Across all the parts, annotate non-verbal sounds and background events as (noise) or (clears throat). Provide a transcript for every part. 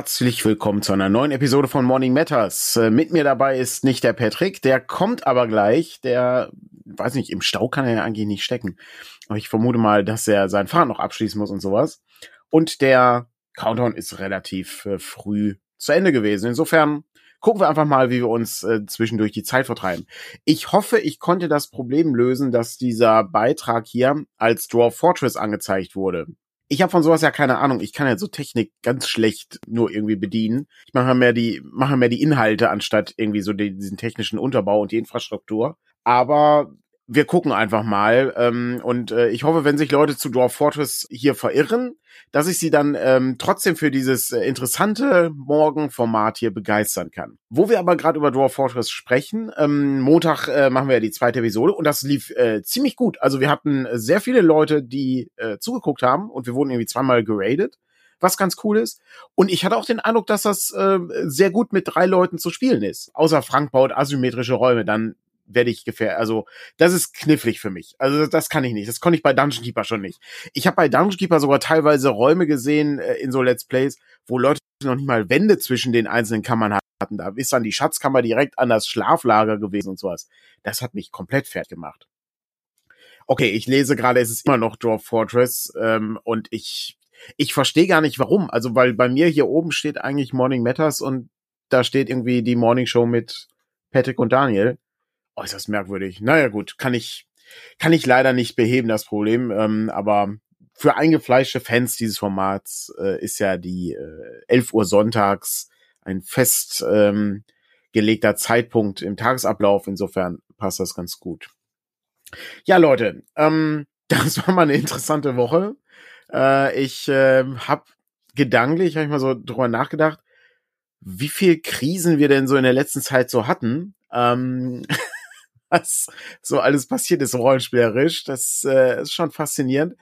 Herzlich willkommen zu einer neuen Episode von Morning Matters. Äh, mit mir dabei ist nicht der Patrick, der kommt aber gleich. Der, weiß nicht, im Stau kann er ja eigentlich nicht stecken. Aber ich vermute mal, dass er sein Fahrrad noch abschließen muss und sowas. Und der Countdown ist relativ äh, früh zu Ende gewesen. Insofern gucken wir einfach mal, wie wir uns äh, zwischendurch die Zeit vertreiben. Ich hoffe, ich konnte das Problem lösen, dass dieser Beitrag hier als Draw Fortress angezeigt wurde. Ich habe von sowas ja keine Ahnung. Ich kann ja so Technik ganz schlecht nur irgendwie bedienen. Ich mache mehr die mache mehr die Inhalte anstatt irgendwie so diesen technischen Unterbau und die Infrastruktur. Aber wir gucken einfach mal. Ähm, und äh, ich hoffe, wenn sich Leute zu Dwarf Fortress hier verirren, dass ich sie dann ähm, trotzdem für dieses äh, interessante Morgenformat hier begeistern kann. Wo wir aber gerade über Dwarf Fortress sprechen, ähm, Montag äh, machen wir ja die zweite Episode und das lief äh, ziemlich gut. Also wir hatten sehr viele Leute, die äh, zugeguckt haben und wir wurden irgendwie zweimal geradet was ganz cool ist. Und ich hatte auch den Eindruck, dass das äh, sehr gut mit drei Leuten zu spielen ist. Außer Frank baut asymmetrische Räume, dann werde ich gefährdet. Also, das ist knifflig für mich. Also, das, das kann ich nicht. Das konnte ich bei Dungeon Keeper schon nicht. Ich habe bei Dungeon Keeper sogar teilweise Räume gesehen äh, in so Let's Plays, wo Leute noch nicht mal Wände zwischen den einzelnen Kammern hatten. Da ist dann die Schatzkammer direkt an das Schlaflager gewesen und sowas. Das hat mich komplett fertig gemacht. Okay, ich lese gerade, es ist immer noch Dwarf Fortress ähm, und ich ich verstehe gar nicht warum. Also, weil bei mir hier oben steht eigentlich Morning Matters und da steht irgendwie die Morning Show mit Patrick und Daniel äußerst merkwürdig. Naja, gut, kann ich, kann ich leider nicht beheben, das Problem. Ähm, aber für eingefleischte Fans dieses Formats äh, ist ja die äh, 11 Uhr sonntags ein fest ähm, Zeitpunkt im Tagesablauf. Insofern passt das ganz gut. Ja, Leute, ähm, (laughs) das war mal eine interessante Woche. Äh, ich äh, habe gedanklich, habe ich mal so drüber nachgedacht, wie viel Krisen wir denn so in der letzten Zeit so hatten. Ähm, (laughs) was so alles passiert ist rollenspielerisch. Das äh, ist schon faszinierend.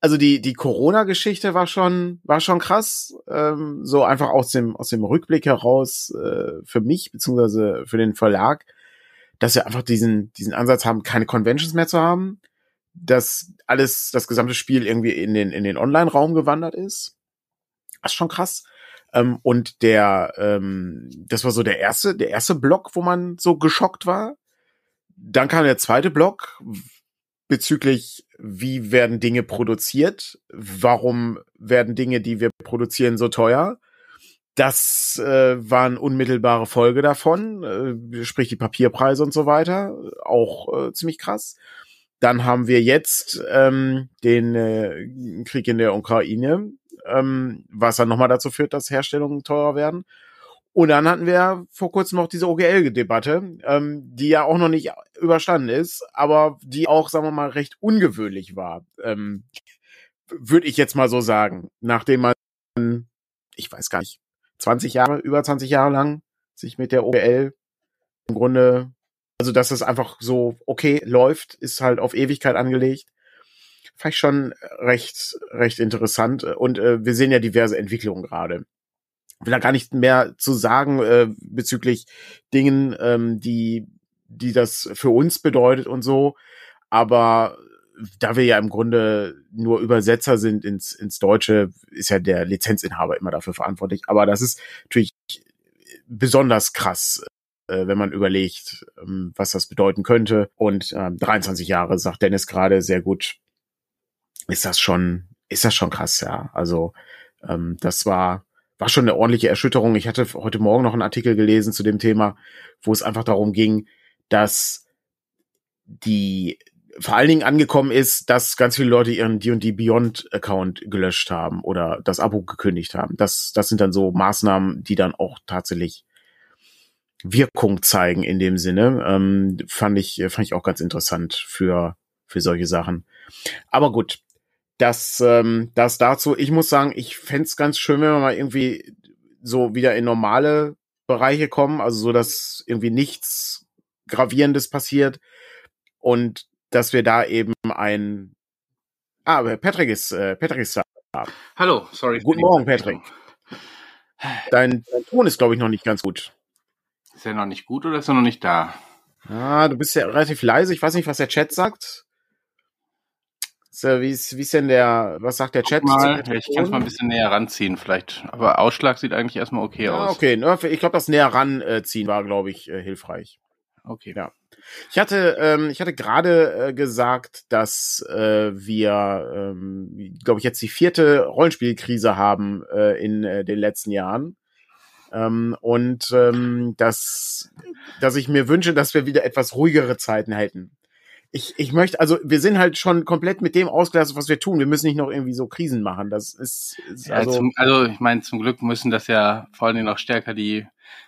Also die die Corona-Geschichte war schon war schon krass. Ähm, so einfach aus dem aus dem Rückblick heraus äh, für mich beziehungsweise für den Verlag, dass wir einfach diesen diesen Ansatz haben, keine Conventions mehr zu haben, dass alles das gesamte Spiel irgendwie in den in den Online-Raum gewandert ist. Das ist schon krass. Ähm, und der ähm, das war so der erste der erste Block, wo man so geschockt war dann kam der zweite Block bezüglich, wie werden Dinge produziert, warum werden Dinge, die wir produzieren, so teuer. Das äh, waren unmittelbare Folge davon, äh, sprich die Papierpreise und so weiter, auch äh, ziemlich krass. Dann haben wir jetzt ähm, den äh, Krieg in der Ukraine, ähm, was dann nochmal dazu führt, dass Herstellungen teurer werden. Und dann hatten wir vor kurzem noch diese OGL-Debatte, ähm, die ja auch noch nicht überstanden ist, aber die auch, sagen wir mal, recht ungewöhnlich war. Ähm, Würde ich jetzt mal so sagen. Nachdem man, ich weiß gar nicht, 20 Jahre, über 20 Jahre lang sich mit der OGL im Grunde, also dass es einfach so okay läuft, ist halt auf Ewigkeit angelegt. Vielleicht schon recht, recht interessant. Und äh, wir sehen ja diverse Entwicklungen gerade will da gar nicht mehr zu sagen äh, bezüglich Dingen, ähm, die, die das für uns bedeutet und so. Aber da wir ja im Grunde nur Übersetzer sind ins, ins Deutsche, ist ja der Lizenzinhaber immer dafür verantwortlich. Aber das ist natürlich besonders krass, äh, wenn man überlegt, ähm, was das bedeuten könnte. Und ähm, 23 Jahre, sagt Dennis gerade sehr gut, ist das schon, ist das schon krass, ja. Also ähm, das war war schon eine ordentliche Erschütterung. Ich hatte heute Morgen noch einen Artikel gelesen zu dem Thema, wo es einfach darum ging, dass die vor allen Dingen angekommen ist, dass ganz viele Leute ihren D&D Beyond Account gelöscht haben oder das Abo gekündigt haben. Das, das sind dann so Maßnahmen, die dann auch tatsächlich Wirkung zeigen in dem Sinne. Ähm, fand ich, fand ich auch ganz interessant für, für solche Sachen. Aber gut, das, ähm, das dazu. Ich muss sagen, ich fände ganz schön, wenn wir mal irgendwie so wieder in normale Bereiche kommen, also so, dass irgendwie nichts Gravierendes passiert und dass wir da eben ein Ah, Patrick ist, äh, Patrick ist da. Hallo, sorry. Guten Morgen, Patrick. Dein, dein Ton ist, glaube ich, noch nicht ganz gut. Ist er noch nicht gut oder ist er noch nicht da? Ah, du bist ja relativ leise. Ich weiß nicht, was der Chat sagt. So, wie ist, wie ist denn der, was sagt der Chat? Mal, ich kann es mal ein bisschen näher ranziehen vielleicht. Aber Ausschlag sieht eigentlich erstmal okay ja, aus. Okay, ne, ich glaube, das näher ranziehen war, glaube ich, äh, hilfreich. Okay. Ja. Ich hatte, ähm, ich hatte gerade äh, gesagt, dass äh, wir, ähm, glaube ich, jetzt die vierte Rollenspielkrise haben äh, in äh, den letzten Jahren. Ähm, und ähm, dass, dass ich mir wünsche, dass wir wieder etwas ruhigere Zeiten hätten. Ich, ich möchte, also wir sind halt schon komplett mit dem ausgelastet, was wir tun. Wir müssen nicht noch irgendwie so Krisen machen. Das ist, ist Ja, also, zum, also ich meine, zum Glück müssen das ja vor allen Dingen noch stärker die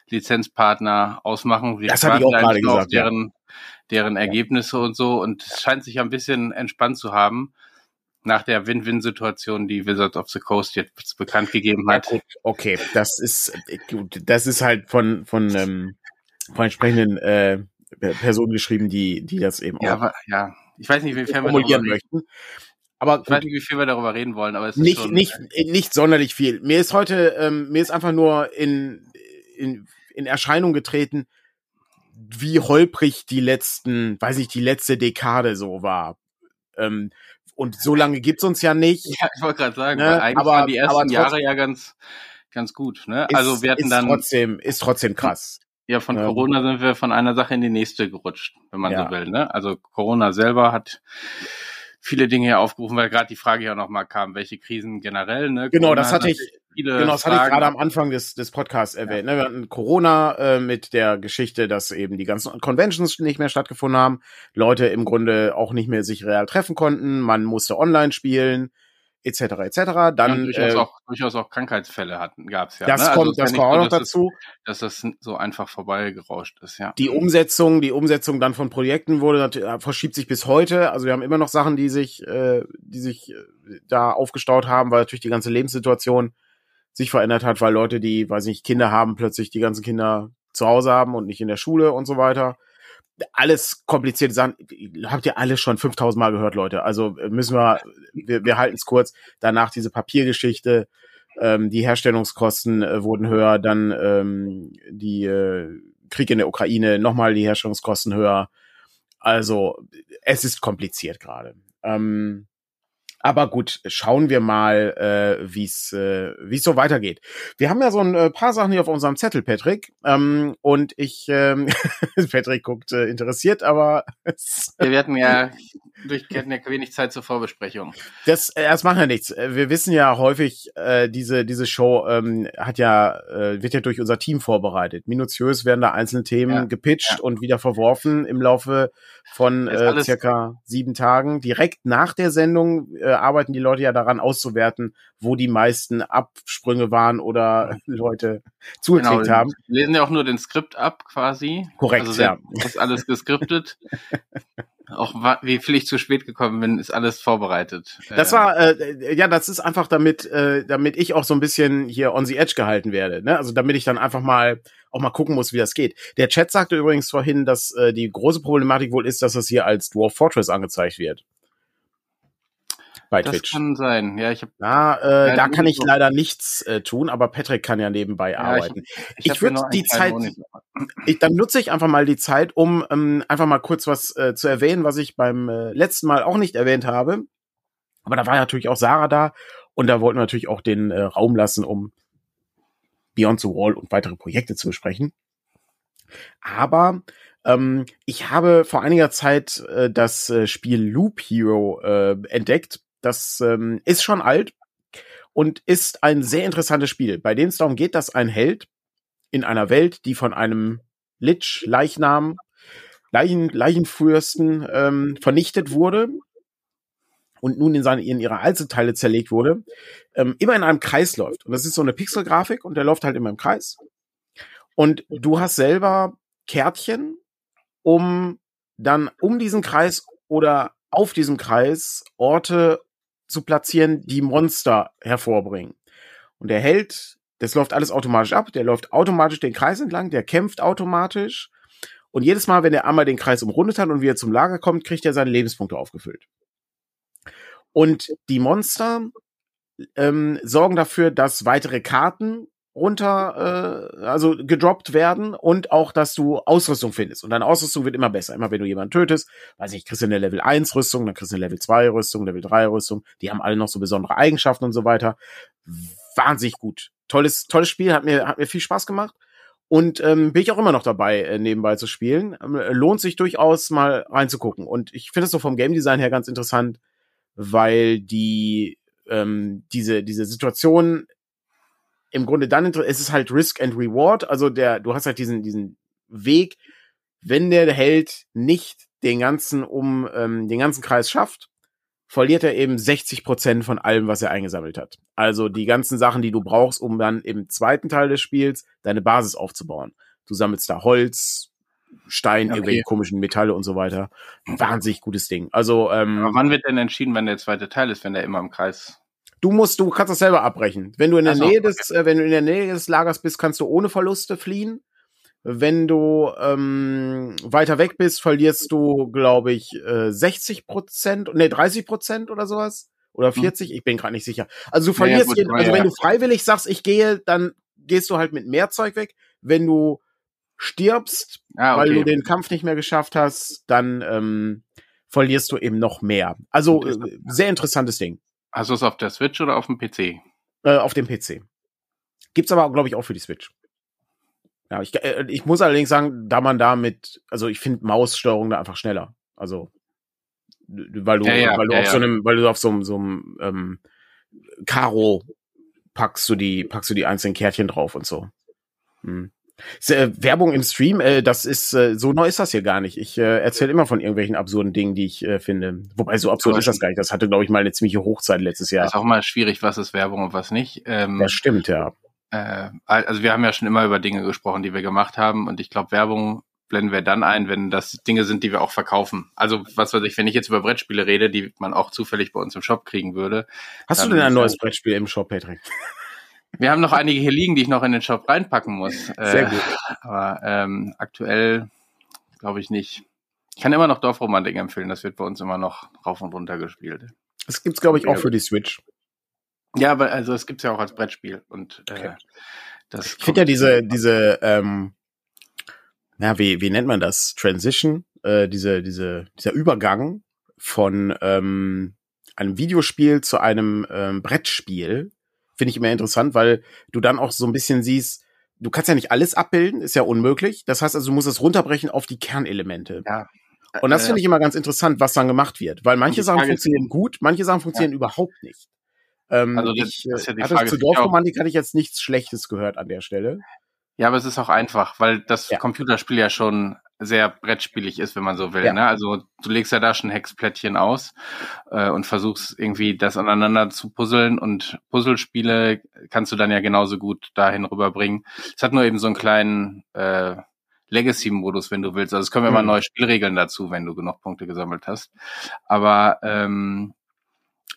Lizenzpartner ausmachen. Das hatte ich auch gerade auf gesagt, ja. deren, deren Ergebnisse und so. Und es scheint sich ja ein bisschen entspannt zu haben nach der Win-Win-Situation, die Wizards of the Coast jetzt bekannt gegeben ja, hat. gut, okay, das ist äh, gut, das ist halt von von ähm, von entsprechenden äh, Personen geschrieben, die die das eben Ja, auch aber, ja. Ich weiß nicht, wie viel wir formulieren darüber reden. möchten. Aber Ich weiß nicht, wie viel wir darüber reden wollen, aber es ist nicht schon, nicht nicht sonderlich viel. Mir ist heute ähm, mir ist einfach nur in in in Erscheinung getreten, wie holprig die letzten, weiß ich, die letzte Dekade so war. Ähm, und so lange gibt's uns ja nicht. (laughs) Ja, ich wollte gerade sagen, Ne, weil eigentlich aber- waren die ersten Jahre ja ganz, ganz gut. Ne? Ist, also wir hatten ist dann, trotzdem ist trotzdem krass. Ja, von ähm, Corona sind wir von einer Sache in die nächste gerutscht, wenn man Ja. so will. Ne? Also Corona selber hat viele Dinge hier aufgerufen, weil gerade die Frage ja nochmal kam, welche Krisen generell. Ne? Genau, Corona das hat hatte ich- Genau, das hatte ich Fragen. gerade am Anfang des, des Podcasts erwähnt. Ne? Wir hatten Corona äh, mit der Geschichte, dass eben die ganzen Conventions nicht mehr stattgefunden haben, Leute im Grunde auch nicht mehr sich real treffen konnten, man musste online spielen, etc. etc. Ja, Dann durchaus, äh, auch, durchaus auch Krankheitsfälle hatten, gab's ja. das ne? Also kommt, ja das nicht kommt auch noch dass es- dazu. Dass das so einfach vorbeigerauscht ist, ja. Die Umsetzung, die Umsetzung dann von Projekten wurde äh, verschiebt sich bis heute. Also wir haben immer noch Sachen, die sich, äh, die sich äh, da aufgestaut haben, weil natürlich die ganze Lebenssituation sich verändert hat, weil Leute, die, weiß nicht, Kinder haben, plötzlich die ganzen Kinder zu Hause haben und nicht in der Schule und so weiter. Alles komplizierte Sachen. Habt ihr alles schon 5000 Mal gehört, Leute. Also äh, müssen wir, wir, wir halten es kurz. Danach diese Papiergeschichte, ähm, die Herstellungskosten äh, wurden höher, dann ähm, die äh, Krieg in der Ukraine, nochmal die Herstellungskosten höher. Also es ist kompliziert gerade. Ähm, aber gut, schauen wir mal, äh, wie es äh, wie es so weitergeht. Wir haben ja so ein äh, paar Sachen hier auf unserem Zettel, Patrick. Ähm, und ich, ähm, (laughs) Patrick guckt äh, interessiert, aber Ja, (laughs) wir hatten ja durch wir hatten ja wenig Zeit zur Vorbesprechung. das, äh, das macht ja nichts. Äh, Wir wissen ja häufig, äh, diese diese Show ähm, hat ja äh, wird ja durch unser Team vorbereitet. Minutiös werden da einzelne Themen Ja, gepitcht ja. und wieder verworfen im Laufe von äh, circa sieben Tagen. Direkt nach der Sendung äh, arbeiten die Leute ja daran auszuwerten, wo die meisten Absprünge waren oder (laughs) Leute zugeklickt Genau, haben. Wir lesen ja auch nur den Skript ab quasi. Korrekt, also ja. (laughs) Ist alles geskriptet. auch wie viel ich zu spät gekommen bin, ist alles vorbereitet. Das Äh, war, äh, ja, das ist einfach damit, äh, damit ich auch so ein bisschen hier on the edge gehalten werde. Ne? Also damit ich dann einfach mal auch mal gucken muss, wie das geht. Der Chat sagte übrigens vorhin, dass äh, die große Problematik wohl ist, dass das hier als Dwarf Fortress angezeigt wird. Bei das Twitch. kann sein. Ja, ich habe Na, äh, Ja, da du kann ich leider nichts äh, tun, aber Patrick kann ja nebenbei Ja, arbeiten. ich, Ich hab hier würd nur einen die Zeit-. Ich, dann nutze ich einfach mal die Zeit, um ähm, einfach mal kurz was äh, zu erwähnen, was ich beim äh, letzten Mal auch nicht erwähnt habe. Aber da war natürlich auch Sarah da und da wollten wir natürlich auch den äh, Raum lassen, um Beyond the Wall und weitere Projekte zu besprechen. Aber ähm, ich habe vor einiger Zeit äh, das äh, Spiel Loop Hero äh, entdeckt. Das ähm, ist schon alt und ist ein sehr interessantes Spiel, bei dem es darum geht, dass ein Held in einer Welt, die von einem Lich, Leichnam, Leichen, Leichenfürsten ähm, vernichtet wurde und nun in, seine, in ihre Einzelteile zerlegt wurde, ähm, immer in einem Kreis läuft. Und das ist so eine Pixelgrafik und der läuft halt immer im Kreis. Und du hast selber Kärtchen, um dann um diesen Kreis oder auf diesem Kreis Orte zu platzieren, die Monster hervorbringen. Und der Held, das läuft alles automatisch ab, der läuft automatisch den Kreis entlang, der kämpft automatisch. Und jedes Mal, wenn er einmal den Kreis umrundet hat und wieder zum Lager kommt, kriegt er seine Lebenspunkte aufgefüllt. Und die Monster ähm, sorgen dafür, dass weitere Karten runter, äh, also gedroppt werden und auch, dass du Ausrüstung findest. Und deine Ausrüstung wird immer besser. Immer wenn du jemanden tötest, weiß ich, kriegst du eine Level 1 Rüstung, dann kriegst du eine Level 2 Rüstung, Level 3 Rüstung. Die haben alle noch so besondere Eigenschaften und so weiter. Wahnsinnig gut. Tolles, tolles Spiel, hat mir, hat mir viel Spaß gemacht. Und ähm, bin ich auch immer noch dabei, äh, nebenbei zu spielen. Ähm, lohnt sich durchaus mal reinzugucken. Und ich finde es so vom Game Design her ganz interessant, weil die ähm, diese diese Situation im Grunde dann es ist halt Risk and Reward. Also der du hast halt diesen diesen Weg, wenn der Held nicht den ganzen um ähm, den ganzen Kreis schafft, verliert er eben 60 Prozent von allem, was er eingesammelt hat. Also die ganzen Sachen, die du brauchst, um dann im zweiten Teil des Spiels deine Basis aufzubauen. Du sammelst da Holz, Stein, okay. irgendwelche komischen Metalle und so weiter. Wahnsinnig gutes Ding. Also, ähm, Aber wann wird denn entschieden, wenn der zweite Teil ist, wenn der immer im Kreis? Du musst, du kannst das selber abbrechen. Wenn du in der so, Nähe des, okay. äh, wenn du in der Nähe des Lagers bist, kannst du ohne Verluste fliehen. Wenn du ähm, weiter weg bist, verlierst du, glaube ich, äh, 60 Prozent, nee, 30 Prozent oder sowas. Oder 40, hm. ich bin gerade nicht sicher. Also du verlierst, ja, gut, also wenn du freiwillig sagst, ich gehe, dann gehst du halt mit mehr Zeug weg. Wenn du stirbst, ah, okay. weil du den Kampf nicht mehr geschafft hast, dann ähm, verlierst du eben noch mehr. Also äh, sehr interessantes Ding. Hast du es auf der Switch oder auf dem PC? Äh, auf dem PC. Gibt's aber, glaube ich, auch für die Switch. Ja, ich, äh, ich muss allerdings sagen, da man da mit, also ich finde Maussteuerung da einfach schneller. Also, weil du, ja, ja, weil du ja, auf so einem, weil du auf so einem, so einem ähm, Karo packst du die, packst du die einzelnen Kärtchen drauf und so. Hm. Äh, Werbung im Stream, äh, das ist äh, so neu ist das hier gar nicht. Ich äh, erzähle immer von irgendwelchen absurden Dingen, die ich äh, finde. Wobei so absurd ist das gar nicht. Das hatte, glaube ich, mal eine ziemliche Hochzeit letztes Jahr. Ist auch mal schwierig, was ist Werbung und was nicht. Ähm, das stimmt, ja. Äh, also wir haben ja schon immer über Dinge gesprochen, die wir gemacht haben, und ich glaube, Werbung blenden wir dann ein, wenn das Dinge sind, die wir auch verkaufen. Also was weiß ich, wenn ich jetzt über Brettspiele rede, die man auch zufällig bei uns im Shop kriegen würde. Hast du denn ein neues Brettspiel im Shop, Patrick? Wir haben noch einige hier liegen, die ich noch in den Shop reinpacken muss. Sehr äh, gut. Aber ähm, aktuell glaube ich nicht. Ich kann immer noch Dorfromantik empfehlen. Das wird bei uns immer noch rauf und runter gespielt. Das gibt's glaube ich auch für die Switch. Ja, aber also es gibt's ja auch als Brettspiel und äh, okay. das. Ich finde ja diese diese ähm, ja wie wie nennt man das Transition äh, diese diese dieser Übergang von ähm, einem Videospiel zu einem ähm, Brettspiel finde ich immer interessant, weil du dann auch so ein bisschen siehst, du kannst ja nicht alles abbilden, ist ja unmöglich. Das heißt also, du musst es runterbrechen auf die Kernelemente. Ja. Und das äh, finde ich immer ganz interessant, was dann gemacht wird, weil manche Sachen funktionieren gut, manche Sachen funktionieren ja. überhaupt nicht. Ähm, also das, ich, das ist ja die hatte Frage. Zu Dorfromantik hatte ich jetzt nichts Schlechtes gehört an der Stelle. Ja, aber es ist auch einfach, weil das ja. Computerspiel ja schon sehr brettspielig ist, wenn man so will. Ja. Ne? Also du legst ja da schon Hexplättchen aus äh, und versuchst irgendwie das aneinander zu puzzeln und Puzzlespiele kannst du dann ja genauso gut dahin rüberbringen. Es hat nur eben so einen kleinen äh, Legacy-Modus, wenn du willst. Also es kommen immer mhm. neue Spielregeln dazu, wenn du genug Punkte gesammelt hast. Aber ähm,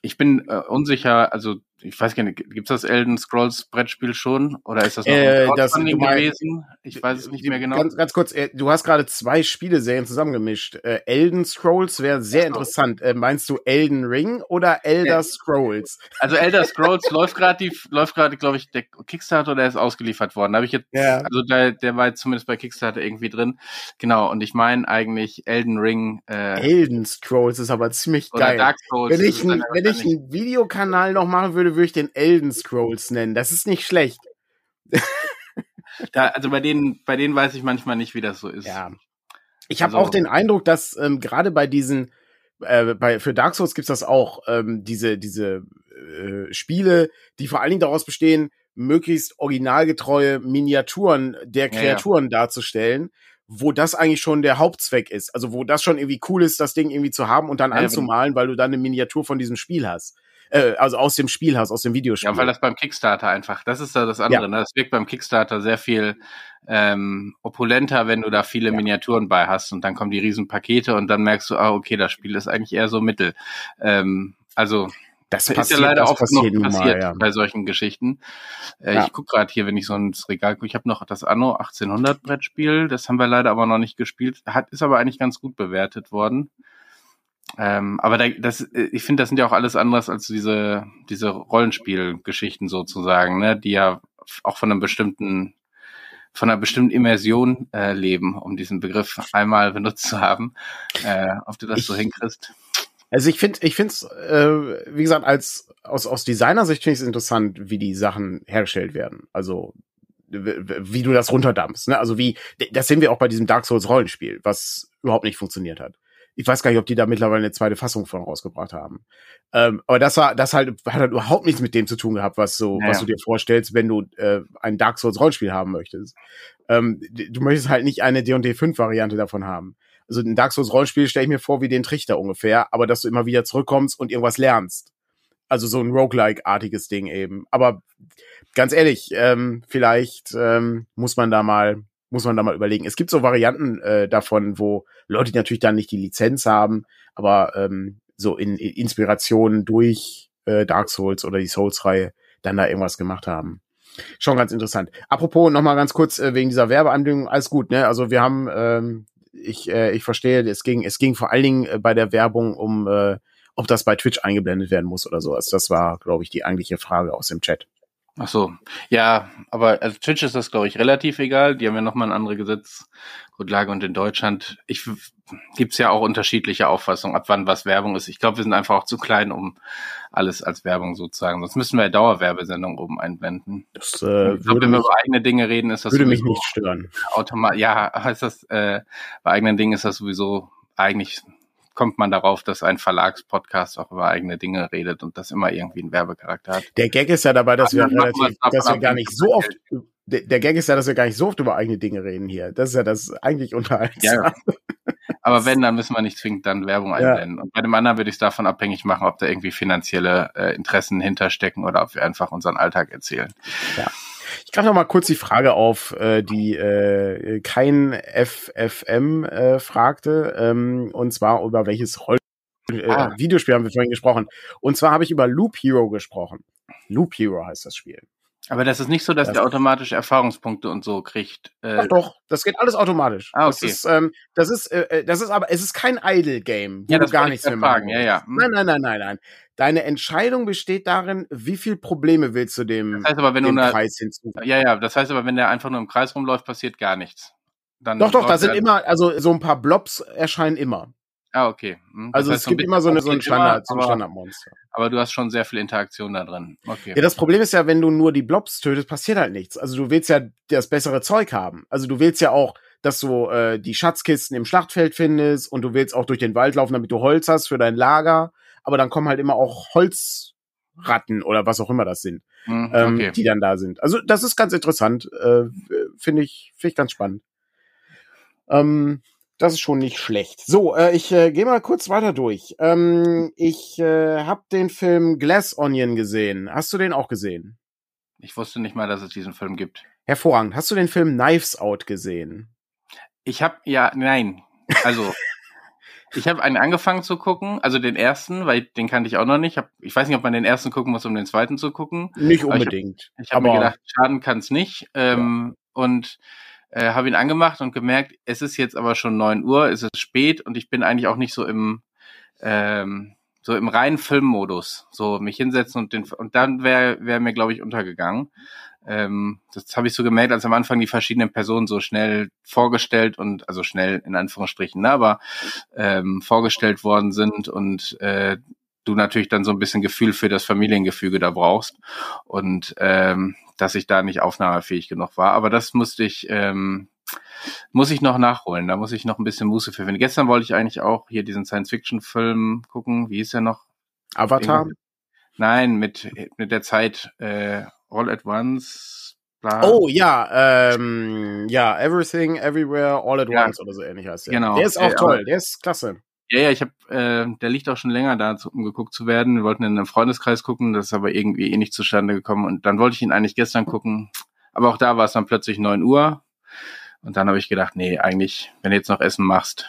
ich bin äh, unsicher, also ich weiß gar nicht, gibt's das Elden Scrolls Brettspiel schon? Oder ist das noch äh, das, gewesen? Ich weiß es nicht mehr genau. Ganz, ganz kurz, äh, du hast gerade zwei Spieleserien zusammengemischt. Äh, Elden Scrolls wäre sehr interessant. Äh, meinst du Elden Ring oder Elder äh, Scrolls? Also Elder (laughs) Scrolls läuft gerade läuft gerade, glaube ich, der Kickstarter oder ist ausgeliefert worden. Da habe ich jetzt, ja. also der, der war jetzt zumindest bei Kickstarter irgendwie drin. Genau, und ich meine eigentlich Elden Ring. Äh, Elden Scrolls ist aber ziemlich geil. Dark Souls. Wenn ich, ein, wenn ich einen Videokanal noch machen würde, würde ich den Elden Scrolls nennen. Das ist nicht schlecht. (laughs) da, also bei denen, bei denen weiß ich manchmal nicht, wie das so ist. Ja. Ich habe also, auch den Eindruck, dass ähm, gerade bei diesen, äh, bei, für Dark Souls gibt's das auch, ähm, diese, diese äh, Spiele, die vor allen Dingen daraus bestehen, möglichst originalgetreue Miniaturen der Kreaturen ja, ja. darzustellen, wo das eigentlich schon der Hauptzweck ist. Also wo das schon irgendwie cool ist, das Ding irgendwie zu haben und dann ja, anzumalen, weil du dann eine Miniatur von diesem Spiel hast äh, also aus dem Spielhaus, aus dem Videospiel. Ja, weil das beim Kickstarter einfach, das ist da das andere. Ja. Ne? Das wirkt beim Kickstarter sehr viel ähm, opulenter, wenn du da viele ja. Miniaturen bei hast und dann kommen die Riesenpakete und dann merkst du, ah, okay, das Spiel ist eigentlich eher so mittel. Ähm, also das ist ja leider auch passiert, noch passiert mal, ja. bei solchen Geschichten. Äh, ja. Ich guck gerade hier, wenn ich so ins Regal gucke, ich habe noch das Anno 1800 Brettspiel, das haben wir leider aber noch nicht gespielt, hat ist aber eigentlich ganz gut bewertet worden. Ähm, aber da, das, äh, ich finde, das sind ja auch alles anderes als diese, diese Rollenspielgeschichten sozusagen, ne, die ja auch von einem bestimmten von einer bestimmten Immersion äh, leben, um diesen Begriff einmal benutzt zu haben. Äh, ob du das ich, so hinkriegst. Also ich finde, ich finde es, äh, wie gesagt, als aus, aus Designersicht finde ich es interessant, wie die Sachen hergestellt werden. Also wie du das runterdampfst. Ne? Also wie, das sehen wir auch bei diesem Dark Souls Rollenspiel, was überhaupt nicht funktioniert hat. Ich weiß gar nicht, ob die da mittlerweile eine zweite Fassung von rausgebracht haben. Ähm, aber das war, das halt, hat halt überhaupt nichts mit dem zu tun gehabt, was so, naja. was du dir vorstellst, wenn du äh, ein Dark Souls Rollenspiel haben möchtest. Ähm, du möchtest halt nicht eine D&D 5 Variante davon haben also ein Dark Souls Rollenspiel stelle ich mir vor wie den Trichter ungefähr, aber dass du immer wieder zurückkommst und irgendwas lernst. Also so ein Roguelike-artiges Ding eben. Aber ganz ehrlich, ähm, vielleicht ähm, muss man da mal muss man da mal überlegen. Es gibt so Varianten äh, davon, wo Leute natürlich dann nicht die Lizenz haben, aber ähm, so in, in Inspirationen durch äh, Dark Souls oder die Souls-Reihe dann da irgendwas gemacht haben. Schon ganz interessant. Apropos noch mal ganz kurz äh, wegen dieser Werbeanbindung, alles gut, ne? Also wir haben ähm, ich, äh, ich verstehe, es ging, es ging vor allen Dingen äh, bei der Werbung um, äh, ob das bei Twitch eingeblendet werden muss oder so. Also das war, glaube ich, die eigentliche Frage aus dem Chat. Ach so, ja, aber also Twitch ist das, glaube ich, relativ egal. Die haben ja nochmal eine andere Gesetzgrundlage und in Deutschland ich, gibt's ja auch unterschiedliche Auffassungen, ab wann was Werbung ist. Ich glaube, wir sind einfach auch zu klein, um alles als Werbung sozusagen. Sonst müssen wir ja Dauerwerbesendungen oben einblenden. Das, äh, ich glaube, wenn wir über eigene Dinge reden, ist das würde mich nicht stören. Automat ja, heißt das, äh, bei eigenen Dingen ist das sowieso eigentlich kommt man darauf, dass ein Verlagspodcast auch über eigene Dinge redet und das immer irgendwie einen Werbecharakter hat. Der Gag ist ja dabei, dass wir relativ, dass wir gar nicht so oft, der, der Gag ist ja, dass wir gar nicht so oft über eigene Dinge reden hier. Das ist ja das eigentlich unterhaltsam. Ja, (laughs) aber wenn, dann müssen wir nicht zwingend dann Werbung einblenden. Ja. Und bei dem anderen würde ich es davon abhängig machen, ob da irgendwie finanzielle äh, Interessen hinterstecken oder ob wir einfach unseren Alltag erzählen. Ja. Ich greife noch mal kurz die Frage auf, äh, die äh, kein FFM äh, fragte, ähm, und zwar über welches Roll äh, ah. Videospiel haben wir vorhin gesprochen. Und zwar habe ich über Loop Hero gesprochen. Loop Hero heißt das Spiel. Aber das ist nicht so, dass das der automatisch Erfahrungspunkte und so kriegt. Äh doch, doch, das geht alles automatisch. Ah, okay. Das ist, ähm, das ist, äh, äh das ist aber, es ist kein Idle-Game, wo ja, du gar nichts mehr machen. Ja, ja. Hm. Nein, nein, nein, nein, nein. Deine Entscheidung besteht darin, wie viel Probleme willst du dem, das heißt aber, wenn dem du eine, Preis hinzufügen. Ja, ja, das heißt aber, wenn der einfach nur im Kreis rumläuft, passiert gar nichts. Dann doch, doch, da sind immer, also so ein paar Blobs erscheinen immer. Ah, okay. Hm. Also es gibt immer so, eine, so ein Standard, so ein Standardmonster. Aber du hast schon sehr viel Interaktion da drin. Okay. Ja, das Problem ist ja, wenn du nur die Blobs tötest, passiert halt nichts. Also du willst ja das bessere Zeug haben. Also du willst ja auch, dass du äh, die Schatzkisten im Schlachtfeld findest und du willst auch durch den Wald laufen, damit du Holz hast für dein Lager. Aber dann kommen halt immer auch Holzratten oder was auch immer das sind, mhm, okay. ähm, die dann da sind. Also das ist ganz interessant. Äh, Finde ich, finde ich ganz spannend. Ähm, das ist schon nicht schlecht. So, äh, ich äh, gehe mal kurz weiter durch. Ähm, ich äh, habe den Film Glass Onion gesehen. Hast du den auch gesehen? Ich wusste nicht mal, dass es diesen Film gibt. Hervorragend. Hast du den Film Knives Out gesehen? Ich habe ja, nein. Also (laughs) ich habe einen angefangen zu gucken, also den ersten, weil den kannte ich auch noch nicht. Ich, hab, ich weiß nicht, ob man den ersten gucken muss, um den zweiten zu gucken. Nicht unbedingt. Ich habe hab mir gedacht, schaden kann es nicht. Ähm, ja. Und äh, habe ihn angemacht und gemerkt, es ist jetzt aber schon neun Uhr, es ist spät und ich bin eigentlich auch nicht so im ähm, so im reinen Filmmodus, so mich hinsetzen und den und dann wäre wäre mir glaube ich untergegangen. Ähm, das habe ich so gemerkt, als am Anfang die verschiedenen Personen so schnell vorgestellt und also schnell in Anführungsstrichen, ne, aber ähm, vorgestellt worden sind und äh, du natürlich dann so ein bisschen Gefühl für das Familiengefüge da brauchst und ähm, dass ich da nicht aufnahmefähig genug war. Aber das musste ich, ähm, muss ich noch nachholen. Da muss ich noch ein bisschen Muße für finden. Gestern wollte ich eigentlich auch hier diesen Science-Fiction-Film gucken. Wie hieß der noch? Avatar? Nein, mit, mit der Zeit äh, All at Once. Bla. Oh ja, ähm, ja, Everything, Everywhere, All at ja, Once oder so ähnlich heißt der. Genau. Der ist auch äh, toll, der ist klasse. Ja, ja, ich habe, äh, der liegt auch schon länger da, um geguckt zu werden. Wir wollten in einem Freundeskreis gucken, das ist aber irgendwie eh nicht zustande gekommen. Und dann wollte ich ihn eigentlich gestern gucken. Aber auch da war es dann plötzlich neun Uhr. Und dann habe ich gedacht, nee, eigentlich, wenn du jetzt noch Essen machst,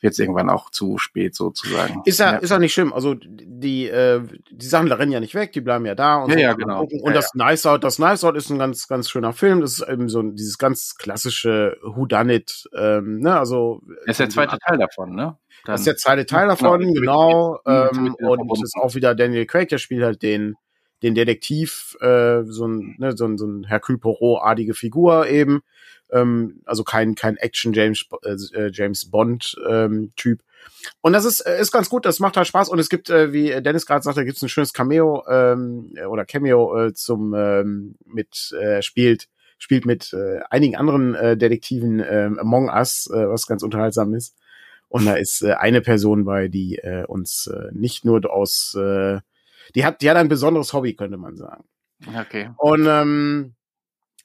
wird es irgendwann auch zu spät sozusagen. Ist ja, ja, ist ja nicht schlimm. Also die, äh, die Sachen rennen ja nicht weg, die bleiben ja da und ja, so. Ja, genau. Und ja, das ja. Nice Out, das Nice Out ist ein ganz, ganz schöner Film. Das ist eben so dieses ganz klassische Who Done It, ähm, ne, also. Das ist der zweite Teil davon, ne? Dann, das ist der zweite Teil davon, genau. genau ähm, und es ist auch wieder Daniel Craig, der spielt halt den, den Detektiv, äh, so ein, ne, so ein, so ein Hercule Poirot-artige Figur eben, ähm, also kein, kein Action James, äh, James Bond ähm, Typ. Und das ist, äh, ist ganz gut, das macht halt Spaß. Und es gibt, äh, wie Dennis gerade sagte, gibt es ein schönes Cameo ähm, oder Cameo äh, zum ähm, mit äh, spielt spielt mit äh, einigen anderen äh, Detektiven äh, Among Us, äh, was ganz unterhaltsam ist. Und da ist äh, eine Person bei, die äh, uns äh, nicht nur aus, äh, die hat, die hat ein besonderes Hobby, könnte man sagen. Okay. Und ähm,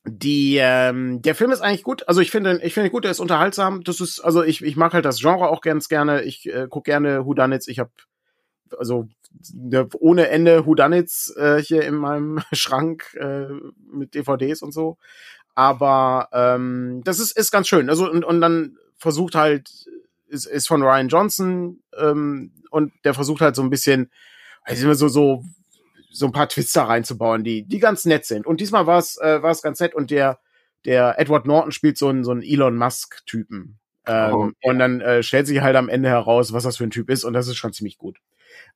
die ähm, der Film ist eigentlich gut. Also ich finde ich finde gut, er ist unterhaltsam. Das ist also ich ich mag halt das Genre auch ganz gerne. Ich äh, guck gerne Whodunits. Ich habe also ne, ohne Ende Whodunits äh, hier in meinem (laughs) Schrank äh, mit DVDs und so. Aber ähm, das ist ist ganz schön. Also und und dann versucht halt ist ist von Ryan Johnson ähm, und der versucht halt so ein bisschen also immer so so so ein paar Twister reinzubauen, die, die ganz nett sind. Und diesmal war es, äh, war es ganz nett und der, der Edward Norton spielt so einen, so einen Elon Musk-Typen. Ähm, oh, okay. Und dann äh, stellt sich halt am Ende heraus, was das für ein Typ ist, und das ist schon ziemlich gut.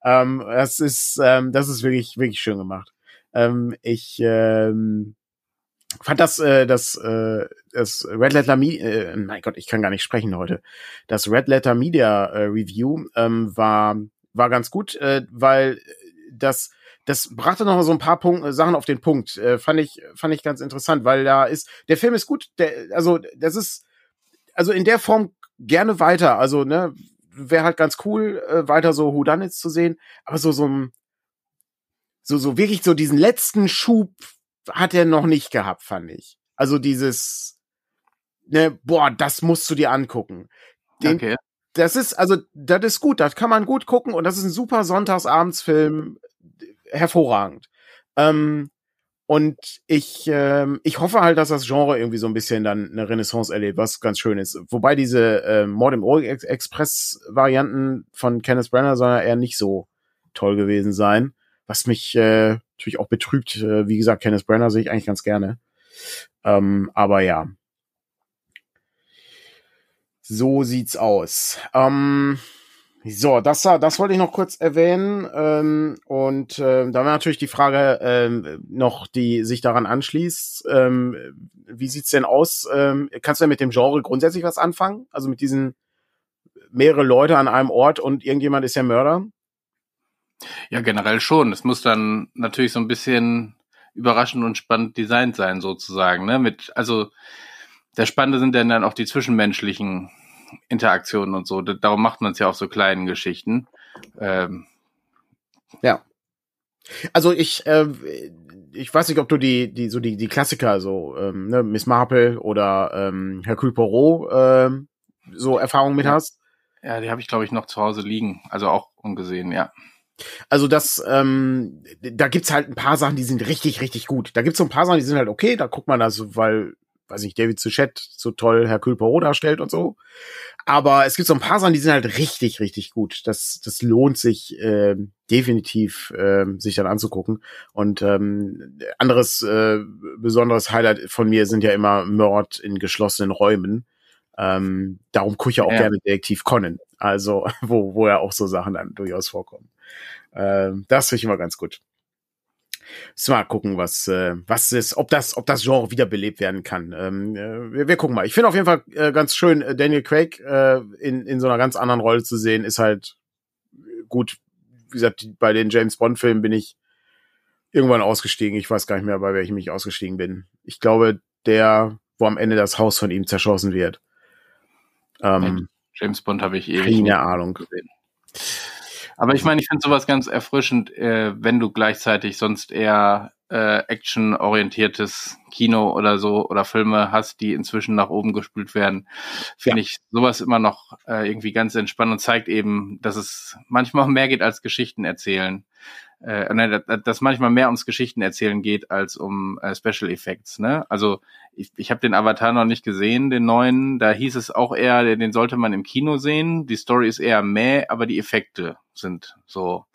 Ähm, das ist, ähm, das ist wirklich, wirklich schön gemacht. Ähm, ich ähm, fand das, äh, das, äh, das Red Letter Media, äh, mein Gott, ich kann gar nicht sprechen heute. Das Red Letter Media äh, Review ähm, war, war ganz gut, äh, weil das das brachte noch so ein paar Punkt, äh, Sachen auf den Punkt. Äh, fand ich, fand ich ganz interessant, weil da ist, der Film ist gut, der, also, das ist, also in der Form gerne weiter. Also, ne, wäre halt ganz cool, äh, weiter so Whodunits zu sehen, aber so, so ein, so, so wirklich so diesen letzten Schub hat er noch nicht gehabt, fand ich. Also dieses, ne, boah, das musst du dir angucken. Den, okay. Das ist, also, das ist gut, das kann man gut gucken und das ist ein super Sonntagsabendsfilm hervorragend. Ähm, und ich, ähm, ich hoffe halt, dass das Genre irgendwie so ein bisschen dann eine Renaissance erlebt, was ganz schön ist. Wobei diese äh, Mord im Orient Express Varianten von Kenneth Branagh sollen ja eher nicht so toll gewesen sein. Was mich äh, natürlich auch betrübt. Äh, wie gesagt, Kenneth Branagh sehe ich eigentlich ganz gerne. Ähm, aber ja. So sieht's aus. Ähm, so, das, das wollte ich noch kurz erwähnen. Ähm, und äh, da war natürlich die Frage ähm, noch, die sich daran anschließt. Ähm, wie sieht's denn aus? Ähm, kannst du denn mit dem Genre grundsätzlich was anfangen? Also mit diesen mehrere Leute an einem Ort und irgendjemand ist ja Mörder? Ja, generell schon. Es muss dann natürlich so ein bisschen überraschend und spannend designt sein, sozusagen. Ne? Mit, also der Spannende sind dann auch die zwischenmenschlichen Interaktionen und so. Darum macht man es ja auch so kleinen Geschichten. Ähm, ja. Also ich, äh, ich weiß nicht, ob du die, die, so die, die Klassiker, so, ähm, ne, Miss Marple oder ähm, Hercule Poirot, äh, so Erfahrungen mit ja. hast. Ja, die habe ich, glaube ich, noch zu Hause liegen. Also auch ungesehen, ja. Also das, ähm, da gibt's halt ein paar Sachen, die sind richtig, richtig gut. Da gibt's so ein paar Sachen, die sind halt okay, da guckt man das, weil weiß nicht, David Suchet so toll Hercule Poirot darstellt und so. Aber es gibt so ein paar Sachen, die sind halt richtig, richtig gut. Das, das lohnt sich äh, definitiv, äh, sich dann anzugucken. Und ähm, anderes äh, besonderes Highlight von mir sind ja immer Mord in geschlossenen Räumen. Ähm, darum gucke ich ja auch ja. gerne Detektiv Conan. Also, (laughs) wo, wo ja auch so Sachen dann durchaus vorkommen. Ähm, das finde ich immer ganz gut. Müssen mal gucken, was, äh, was ist, ob das, ob das Genre wiederbelebt werden kann. Ähm, äh, wir, wir gucken mal. Ich finde auf jeden Fall äh, ganz schön, äh, Daniel Craig äh, in, in so einer ganz anderen Rolle zu sehen, ist halt gut. Wie gesagt, bei den James Bond-Filmen bin ich irgendwann ausgestiegen. Ich weiß gar nicht mehr, bei welchem ich ausgestiegen bin. Ich glaube, der, wo am Ende das Haus von ihm zerschossen wird. Ähm, James Bond habe ich ewig keine Ahnung. Gesehen. Aber ich meine, ich finde sowas ganz erfrischend, äh, wenn du gleichzeitig sonst eher äh, actionorientiertes Kino oder so oder Filme hast, die inzwischen nach oben gespült werden, finde ja. ich sowas immer noch äh, irgendwie ganz entspannt und zeigt eben, dass es manchmal mehr geht als Geschichten erzählen äh, nein, dass manchmal mehr ums Geschichten erzählen geht als um äh, Special Effects. Ne? Also ich, ich habe den Avatar noch nicht gesehen, den neuen. Da hieß es auch eher, den sollte man im Kino sehen. Die Story ist eher mäh, aber die Effekte sind so.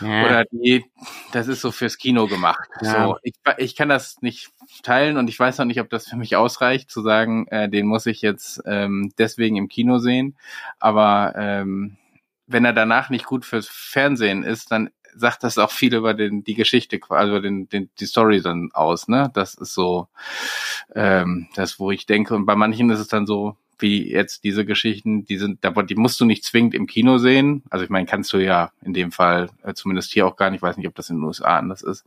Ja. Oder die, das ist so fürs Kino gemacht. Ja. So, ich, ich kann das nicht teilen und ich weiß noch nicht, ob das für mich ausreicht, zu sagen, äh, den muss ich jetzt ähm, deswegen im Kino sehen. Aber ähm, wenn er danach nicht gut fürs Fernsehen ist, dann sagt das auch viel über den die Geschichte, also den, den die Story dann aus, ne? Das ist so ähm, das, wo ich denke. Und bei manchen ist es dann so, wie jetzt diese Geschichten, die sind, aber die musst du nicht zwingend im Kino sehen. Also ich meine, kannst du ja in dem Fall, äh, zumindest hier auch gar nicht, ich weiß nicht, ob das in den USA anders ist.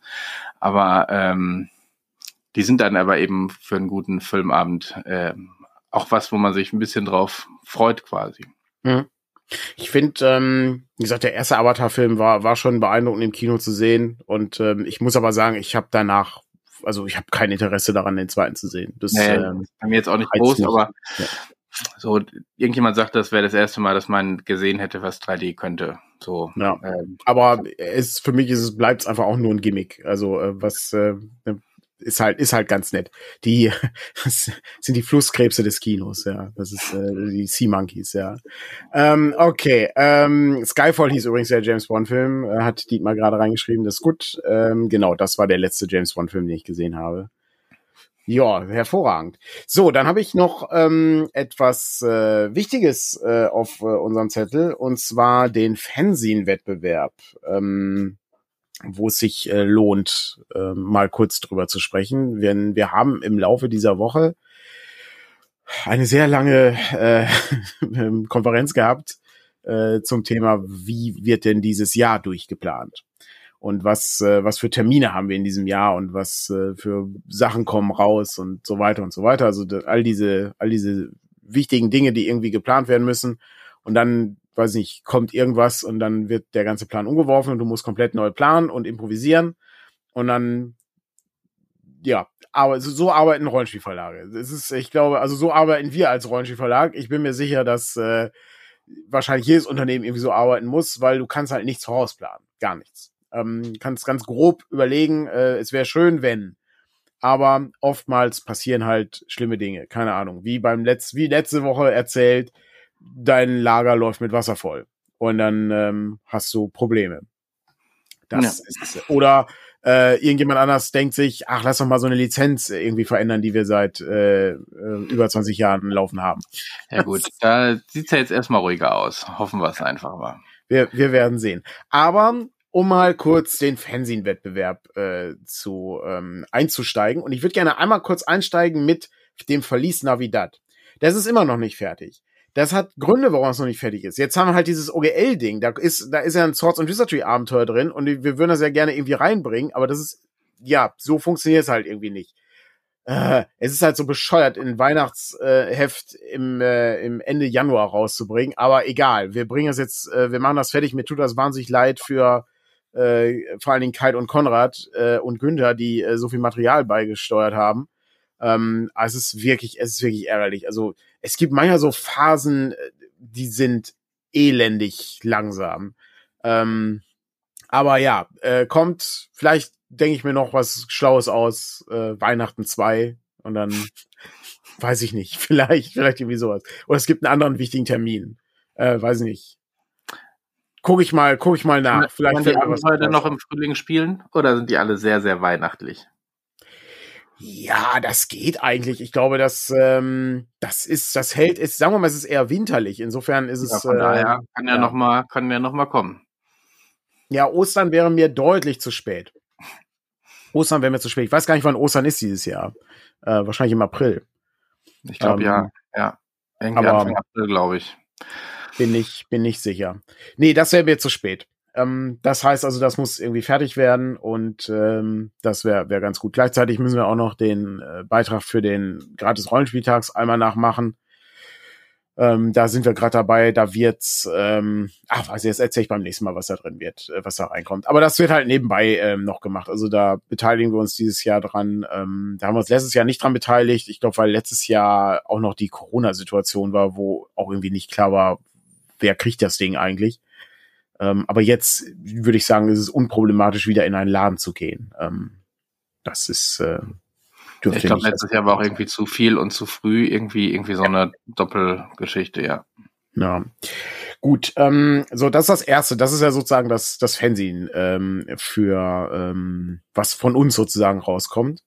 Aber ähm, die sind dann aber eben für einen guten Filmabend äh, auch was, wo man sich ein bisschen drauf freut quasi. Mhm. Ich finde, ähm, wie gesagt, der erste Avatar-Film war, war schon beeindruckend im Kino zu sehen. Und ähm, ich muss aber sagen, ich habe danach, also ich habe kein Interesse daran, den zweiten zu sehen. Das nee, ähm, bei mir jetzt auch nicht groß, aber ja. so irgendjemand sagt, das wäre das erste Mal, dass man gesehen hätte, was 3D könnte. So. Ja. Ähm, aber es für mich ist es bleibt es einfach auch nur ein Gimmick. Also äh, was äh, ist halt, ist halt ganz nett. Die (laughs) sind die Flusskrebse des Kinos, ja. Das ist äh, die Sea Monkeys, ja. Ähm, okay. Ähm, Skyfall hieß übrigens der James Bond-Film, äh, hat Dietmar gerade reingeschrieben, das ist gut. Ähm, genau, das war der letzte James Bond-Film, den ich gesehen habe. Ja, hervorragend. So, dann habe ich noch ähm, etwas äh, Wichtiges äh, auf äh, unserem Zettel, und zwar den Fernsehen-Wettbewerb. Ähm, wo es sich äh, lohnt, äh, mal kurz drüber zu sprechen. Wir, wir haben im Laufe dieser Woche eine sehr lange äh, (laughs) Konferenz gehabt äh, zum Thema, wie wird denn dieses Jahr durchgeplant? Und was, äh, was für Termine haben wir in diesem Jahr und was äh, für Sachen kommen raus und so weiter und so weiter. Also all diese, all diese wichtigen Dinge, die irgendwie geplant werden müssen. Und dann weiß nicht, kommt irgendwas und dann wird der ganze Plan umgeworfen und du musst komplett neu planen und improvisieren. Und dann, ja, aber so, arbeiten Rollenspielverlage. Es ist, ich glaube, also so arbeiten wir als Rollenspielverlag. Ich bin mir sicher, dass äh, wahrscheinlich jedes Unternehmen irgendwie so arbeiten muss, weil du kannst halt nichts vorausplanen. Gar nichts. Ähm, kannst ganz grob überlegen, äh, es wäre schön, wenn. Aber oftmals passieren halt schlimme Dinge. Keine Ahnung. Wie beim Letz wie letzte Woche erzählt, dein Lager läuft mit Wasser voll und dann ähm, hast du Probleme. Das ja. ist, oder äh, irgendjemand anders denkt sich, ach, lass doch mal so eine Lizenz irgendwie verändern, die wir seit äh, äh über 20 Jahren laufen haben. Ja gut, da sieht's ja jetzt erstmal ruhiger aus. Hoffen wir es einfach mal. Wir, wir werden sehen. Aber um mal kurz den Fernsehwettbewerb äh, zu ähm, einzusteigen. Und ich würde gerne einmal kurz einsteigen mit dem Verlies Navidad. Das ist immer noch nicht fertig. Das hat Gründe, warum es noch nicht fertig ist. Jetzt haben wir halt dieses OGL-Ding. Da ist, da ist ja ein Swords and Wizardry-Abenteuer drin und wir würden das ja gerne irgendwie reinbringen, aber das ist, ja, so funktioniert es halt irgendwie nicht. Äh, es ist halt so bescheuert, in Weihnachtsheft äh, im, äh, im Ende Januar rauszubringen, aber egal. Wir bringen es jetzt, äh, wir machen das fertig. Mir tut das wahnsinnig leid für äh, vor allen Dingen Kite und Konrad äh, und Günther, die äh, so viel Material beigesteuert haben. Ähm, also es ist wirklich, es ist wirklich ärgerlich. Also es gibt manchmal so Phasen, äh, die sind elendig langsam. Ähm, aber ja, äh, kommt, vielleicht denke ich mir noch was Schlaues aus, äh, Weihnachten 2 und dann (laughs) weiß ich nicht, (laughs) vielleicht, vielleicht irgendwie sowas. Oder es gibt einen anderen wichtigen Termin. Äh, weiß ich nicht. Guck ich mal, guck ich mal nach. Vielleicht Kann die Abenteuer noch im Frühling spielen oder sind die alle sehr, sehr weihnachtlich? Ja, das geht eigentlich. Ich glaube, das, ähm, das ist, das hält, ist, sagen wir mal, es ist eher winterlich. Insofern ist es. Ja, von daher äh, kann ja, ja. noch mal, kann ja noch mal kommen. Ja, Ostern wäre mir deutlich zu spät. Ostern wäre mir zu spät. Ich weiß gar nicht, wann Ostern ist dieses Jahr. Äh, wahrscheinlich im April. Ich glaube ähm, ja, ja. Irgendwie aber, Anfang April, glaube ich. Bin ich, bin nicht sicher. Nee, das wäre mir zu spät. Ähm, das heißt also, das muss irgendwie fertig werden und ähm, das wäre wär ganz gut. Gleichzeitig müssen wir auch noch den äh, Beitrag für den gratis Rollenspieltags einmal nachmachen. Ähm, da sind wir gerade dabei, da wird's, ähm, ach, also jetzt erzähle ich beim nächsten Mal, was da drin wird, äh, was da reinkommt. Aber das wird halt nebenbei ähm, noch gemacht. Also da beteiligen wir uns dieses Jahr dran. Ähm, da haben wir uns letztes Jahr nicht dran beteiligt. Ich glaube, weil letztes Jahr auch noch die Corona-Situation war, wo auch irgendwie nicht klar war, wer kriegt das Ding eigentlich. Ähm, aber jetzt würde ich sagen, ist es unproblematisch, wieder in einen Laden zu gehen. Ähm, das ist äh, Ich glaube, letztes Jahr war auch irgendwie zu viel und zu früh, irgendwie, irgendwie so eine Doppelgeschichte, ja. Ja. Gut, ähm, so das ist das erste. Das ist ja sozusagen das das Fernsehen ähm, für ähm, was von uns sozusagen rauskommt.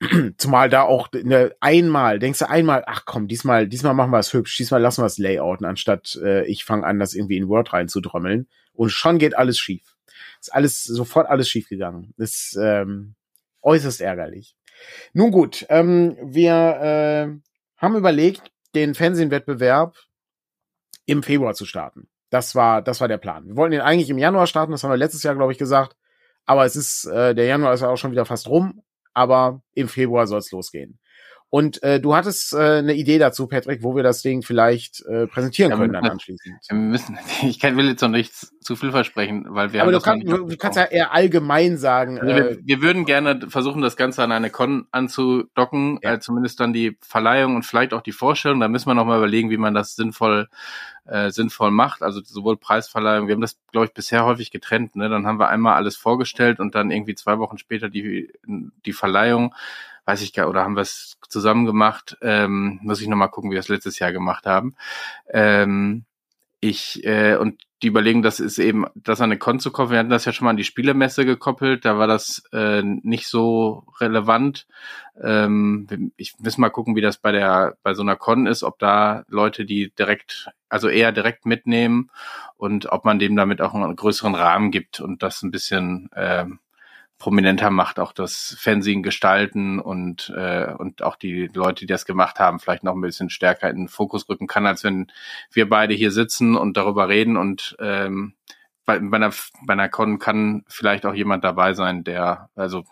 (clears throat) Zumal da auch ne, einmal, denkst du einmal, ach komm, diesmal, diesmal machen wir es hübsch, diesmal lassen wir es layouten, anstatt äh, ich fange an, das irgendwie in Word reinzudrommeln und schon geht alles schief. Ist alles, sofort alles schiefgegangen. Ist ähm, äußerst ärgerlich. Nun gut, ähm, wir äh, haben überlegt, den Fernsehwettbewerb im Februar zu starten. Das war, das war der Plan. Wir wollten den eigentlich im Januar starten, das haben wir letztes Jahr, glaube ich, gesagt. Aber es ist, äh, der Januar ist ja auch schon wieder fast rum, aber im Februar soll es losgehen. Und äh, du hattest äh, eine Idee dazu, Patrick, wo wir das Ding vielleicht äh, präsentieren ja, können dann anschließend. Wir müssen, (laughs) ich kann, will jetzt noch nicht zu viel versprechen, weil wir Aber du, kann, du kannst ja eher allgemein sagen. Also wir, äh, wir, würden gerne versuchen, das Ganze an eine Con anzudocken, ja. äh, zumindest dann die Verleihung und vielleicht auch die Vorstellung. Da müssen wir noch mal überlegen, wie man das sinnvoll äh, sinnvoll macht. Also sowohl Preisverleihung, wir haben das, glaube ich, bisher häufig getrennt. Ne? Dann haben wir einmal alles vorgestellt und dann irgendwie zwei Wochen später die, die Verleihung weiß ich gar, oder haben wir es zusammen gemacht? Ähm, muss ich nochmal gucken, wie wir es letztes Jahr gemacht haben. Ähm, ich, äh, und die überlegen, das ist eben, das an eine Con zu koppeln. Wir hatten das ja schon mal an die Spielemesse gekoppelt, da war das äh, nicht so relevant. Ähm, ich muss mal gucken, wie das bei der, bei so einer Con ist, ob da Leute, die direkt, also eher direkt mitnehmen und ob man dem damit auch einen größeren Rahmen gibt und das ein bisschen ähm, prominenter macht, auch das Fernsehen gestalten und, äh, und auch die Leute, die das gemacht haben, vielleicht noch ein bisschen stärker in den Fokus rücken kann, als wenn wir beide hier sitzen und darüber reden und ähm, bei, bei, einer, bei einer Con kann vielleicht auch jemand dabei sein, der, also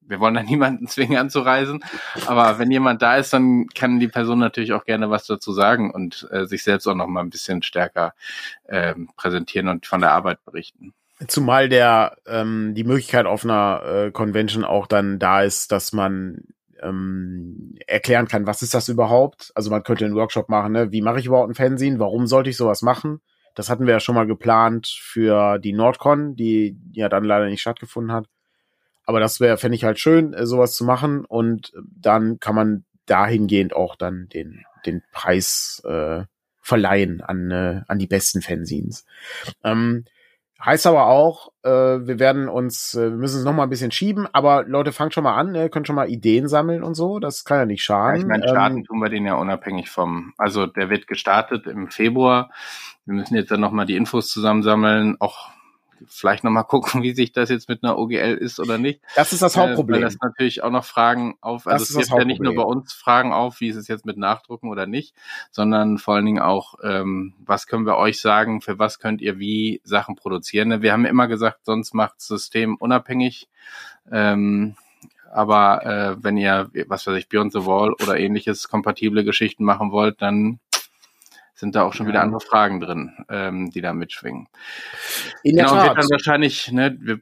wir wollen da (laughs) niemanden zwingen anzureisen, aber wenn jemand da ist, dann kann die Person natürlich auch gerne was dazu sagen und äh, sich selbst auch noch mal ein bisschen stärker äh, präsentieren und von der Arbeit berichten. Zumal der ähm, die Möglichkeit auf einer äh, Convention auch dann da ist, dass man ähm, erklären kann, was ist das überhaupt? Also man könnte einen Workshop machen, ne? wie mache ich überhaupt ein Fernsehen? Warum sollte ich sowas machen? Das hatten wir ja schon mal geplant für die Nordcon, die ja dann leider nicht stattgefunden hat. Aber das wäre, fände ich halt schön, äh, sowas zu machen. Und dann kann man dahingehend auch dann den, den Preis äh, verleihen an, äh, an die besten Fanzines. Ähm, Heißt aber auch, äh, wir werden uns, äh, wir müssen es noch mal ein bisschen schieben, aber Leute, fangt schon mal an, ihr könnt schon mal Ideen sammeln und so, das kann ja nicht schaden. Ja, ich meine, starten ähm, tun wir den ja unabhängig vom, also der wird gestartet im Februar. Wir müssen jetzt dann noch mal die Infos zusammensammeln, auch vielleicht nochmal gucken, (laughs) wie sich das jetzt mit einer OGL ist oder nicht. Das ist das Hauptproblem. Äh, weil das natürlich auch noch Fragen auf, also es gibt ja nicht nur bei uns Fragen auf, wie ist es jetzt mit Nachdrucken oder nicht, sondern vor allen Dingen auch, ähm, was können wir euch sagen, für was könnt ihr wie Sachen produzieren. Ne, wir haben immer gesagt, sonst macht das System unabhängig. Ähm, aber äh, wenn ihr, was weiß ich, Beyond the Wall oder ähnliches kompatible Geschichten machen wollt, dann sind da auch schon ja. wieder andere Fragen drin, ähm, die da mitschwingen. In genau, wird dann wahrscheinlich, ne, wir,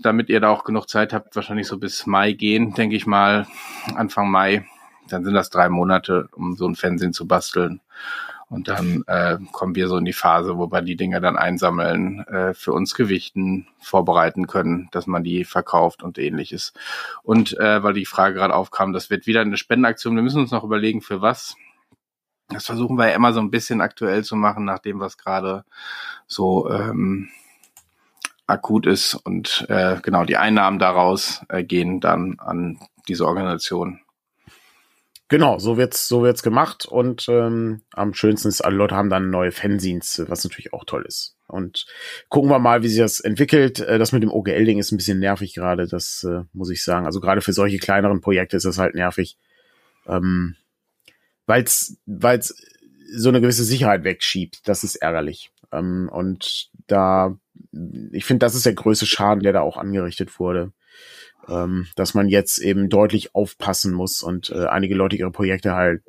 damit ihr da auch genug Zeit habt, wahrscheinlich so bis Mai gehen, denke ich mal, Anfang Mai. Dann sind das drei Monate, um so ein Fernsehen zu basteln. Und dann äh, kommen wir so in die Phase, wo wir die Dinge dann einsammeln, äh, für uns gewichten, vorbereiten können, dass man die verkauft und ähnliches. Und äh, weil die Frage gerade aufkam, das wird wieder eine Spendenaktion. Wir müssen uns noch überlegen, für was. Das versuchen wir ja immer so ein bisschen aktuell zu machen, nach dem, was gerade so ähm, akut ist. Und äh, genau, die Einnahmen daraus äh, gehen dann an diese Organisation. Genau, so wird's, so wird's gemacht und ähm, am schönsten ist, alle Leute haben dann neue Fanzines, was natürlich auch toll ist. Und gucken wir mal, wie sich das entwickelt. Äh, das mit dem OGL-Ding ist ein bisschen nervig gerade, das äh, muss ich sagen. Also gerade für solche kleineren Projekte ist das halt nervig. Ähm, weil es so eine gewisse Sicherheit wegschiebt. Das ist ärgerlich. Ähm, und da, ich finde, das ist der größte Schaden, der da auch angerichtet wurde. Ähm, dass man jetzt eben deutlich aufpassen muss und äh, einige Leute ihre Projekte halt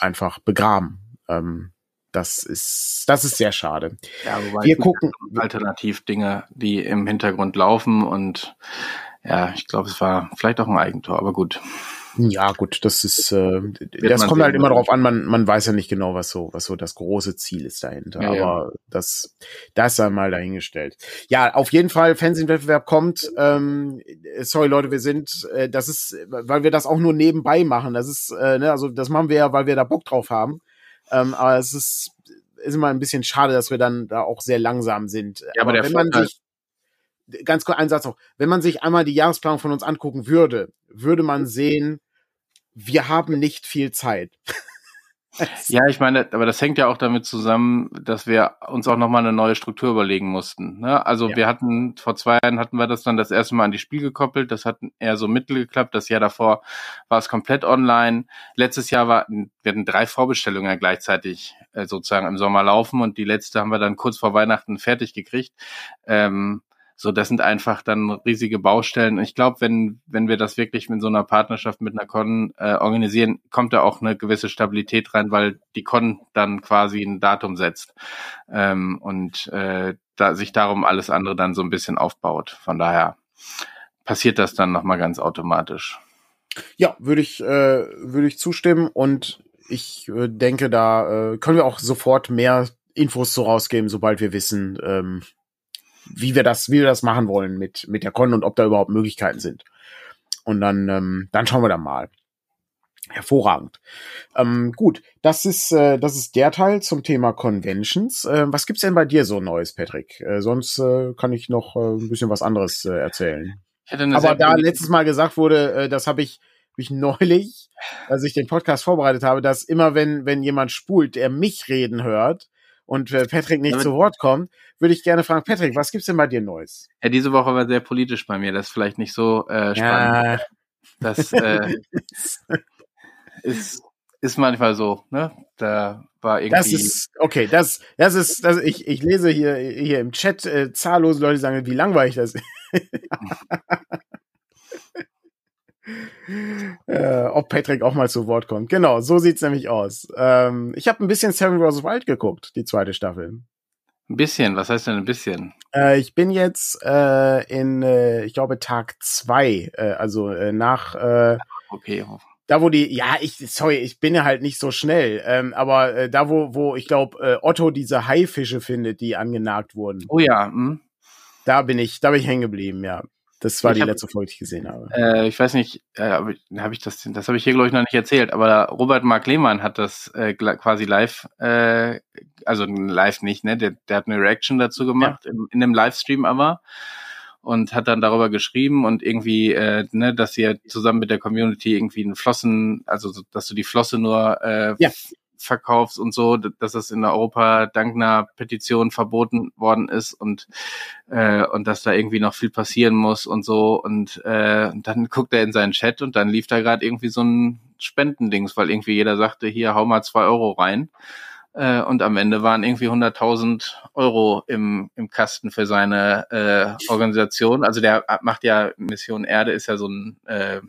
einfach begraben. Ähm, das ist, das ist sehr schade. Ja, wobei wir gucken Alternativdinge, die im Hintergrund laufen und ja, ich glaube, es war vielleicht auch ein Eigentor, aber gut. Ja, gut, das ist, äh, das kommt halt immer darauf an, man, man weiß ja nicht genau, was so, was so das große Ziel ist dahinter. Ja, Aber ja. das, das ist einmal dahingestellt. Ja, auf jeden Fall, Fernsehwettbewerb kommt. Ähm, sorry Leute, wir sind, äh, das ist, weil wir das auch nur nebenbei machen. Das ist, äh, ne, also das machen wir ja, weil wir da Bock drauf haben. Ähm, aber es ist, ist immer ein bisschen schade, dass wir dann da auch sehr langsam sind. Ja, aber, aber wenn man sich ganz kurz ein Satz noch. Wenn man sich einmal die Jahresplanung von uns angucken würde, würde man sehen, wir haben nicht viel Zeit. (laughs) Ja, ich meine, aber das hängt ja auch damit zusammen, dass wir uns auch nochmal eine neue Struktur überlegen mussten. Ne? Also ja. wir hatten, vor zwei Jahren hatten wir das dann das erste Mal an die Spiel gekoppelt. Das hat eher so mittel geklappt. Das Jahr davor war es komplett online. Letztes Jahr war, wir hatten drei Vorbestellungen gleichzeitig äh, sozusagen im Sommer laufen und die letzte haben wir dann kurz vor Weihnachten fertig gekriegt. Ähm, so, das sind einfach dann riesige Baustellen. Ich glaube, wenn, wenn wir das wirklich mit so einer Partnerschaft mit einer Con äh, organisieren, kommt da auch eine gewisse Stabilität rein, weil die Con dann quasi ein Datum setzt ähm, und äh, da sich darum alles andere dann so ein bisschen aufbaut. Von daher passiert das dann nochmal ganz automatisch. Ja, würde ich, äh, würde ich zustimmen und ich äh, denke, da äh, können wir auch sofort mehr Infos zu rausgeben, sobald wir wissen, ähm, wie wir das, wie wir das machen wollen mit, mit der Con und ob da überhaupt Möglichkeiten sind. Und dann, ähm, dann schauen wir dann mal. Hervorragend. Ähm, gut, das ist, äh, das ist der Teil zum Thema Conventions. Äh, was gibt's denn bei dir so Neues, Patrick? Äh, sonst äh, kann ich noch äh, ein bisschen was anderes äh, erzählen. Aber da letztes Mal gesagt wurde, äh, das habe ich, hab ich neulich, als ich den Podcast vorbereitet habe, dass immer wenn, wenn jemand spult, er mich reden hört, und äh, Patrick nicht ja, zu Wort kommt, würde ich gerne fragen, Patrick, was gibt's denn bei dir Neues? Ja, diese Woche war sehr politisch bei mir. Das ist vielleicht nicht so äh, spannend. Ja. Das (laughs) äh, ist, ist manchmal so, ne? Da war irgendwie. Das ist, okay, das, das ist, das, ich, ich lese hier, hier im Chat äh, zahllose Leute sagen, wie langweilig das ist. (laughs) äh, ob Patrick auch mal zu Wort kommt. Genau, so sieht's nämlich aus. Ähm, ich habe ein bisschen Seven vs. Wild geguckt, die zweite Staffel. Ein bisschen, was heißt denn ein bisschen? Äh, ich bin jetzt äh, in, äh, ich glaube, Tag zwei, äh, also äh, nach äh, Okay. Da wo die, ja, ich, sorry, ich bin ja halt nicht so schnell, ähm, aber äh, da wo, wo ich glaube, äh, Otto diese Haifische findet, die angenagt wurden. Oh ja. Hm. Da bin ich, da bin ich hängen geblieben, ja. Das war ich die hab, letzte Folge, die ich gesehen habe. Äh, ich weiß nicht, äh, habe hab ich das, das habe ich hier glaube ich noch nicht erzählt, aber Robert Mark Lehmann hat das äh, quasi live, äh, also live nicht, ne? Der, der hat eine Reaction dazu gemacht ja. in, in einem Livestream aber und hat dann darüber geschrieben und irgendwie, äh, ne, dass ja zusammen mit der Community irgendwie einen Flossen, also dass du die Flosse nur äh, ja verkaufst und so, dass das in Europa dank einer Petition verboten worden ist und äh, und dass da irgendwie noch viel passieren muss und so und äh, dann (laughs) guckt er in seinen Chat und dann lief da gerade irgendwie so ein Spendendings, weil irgendwie jeder sagte, hier hau mal zwei Euro rein äh, und am Ende waren irgendwie 100.000 Euro im, im Kasten für seine äh, Organisation. Also der macht ja Mission Erde, ist ja so ein äh,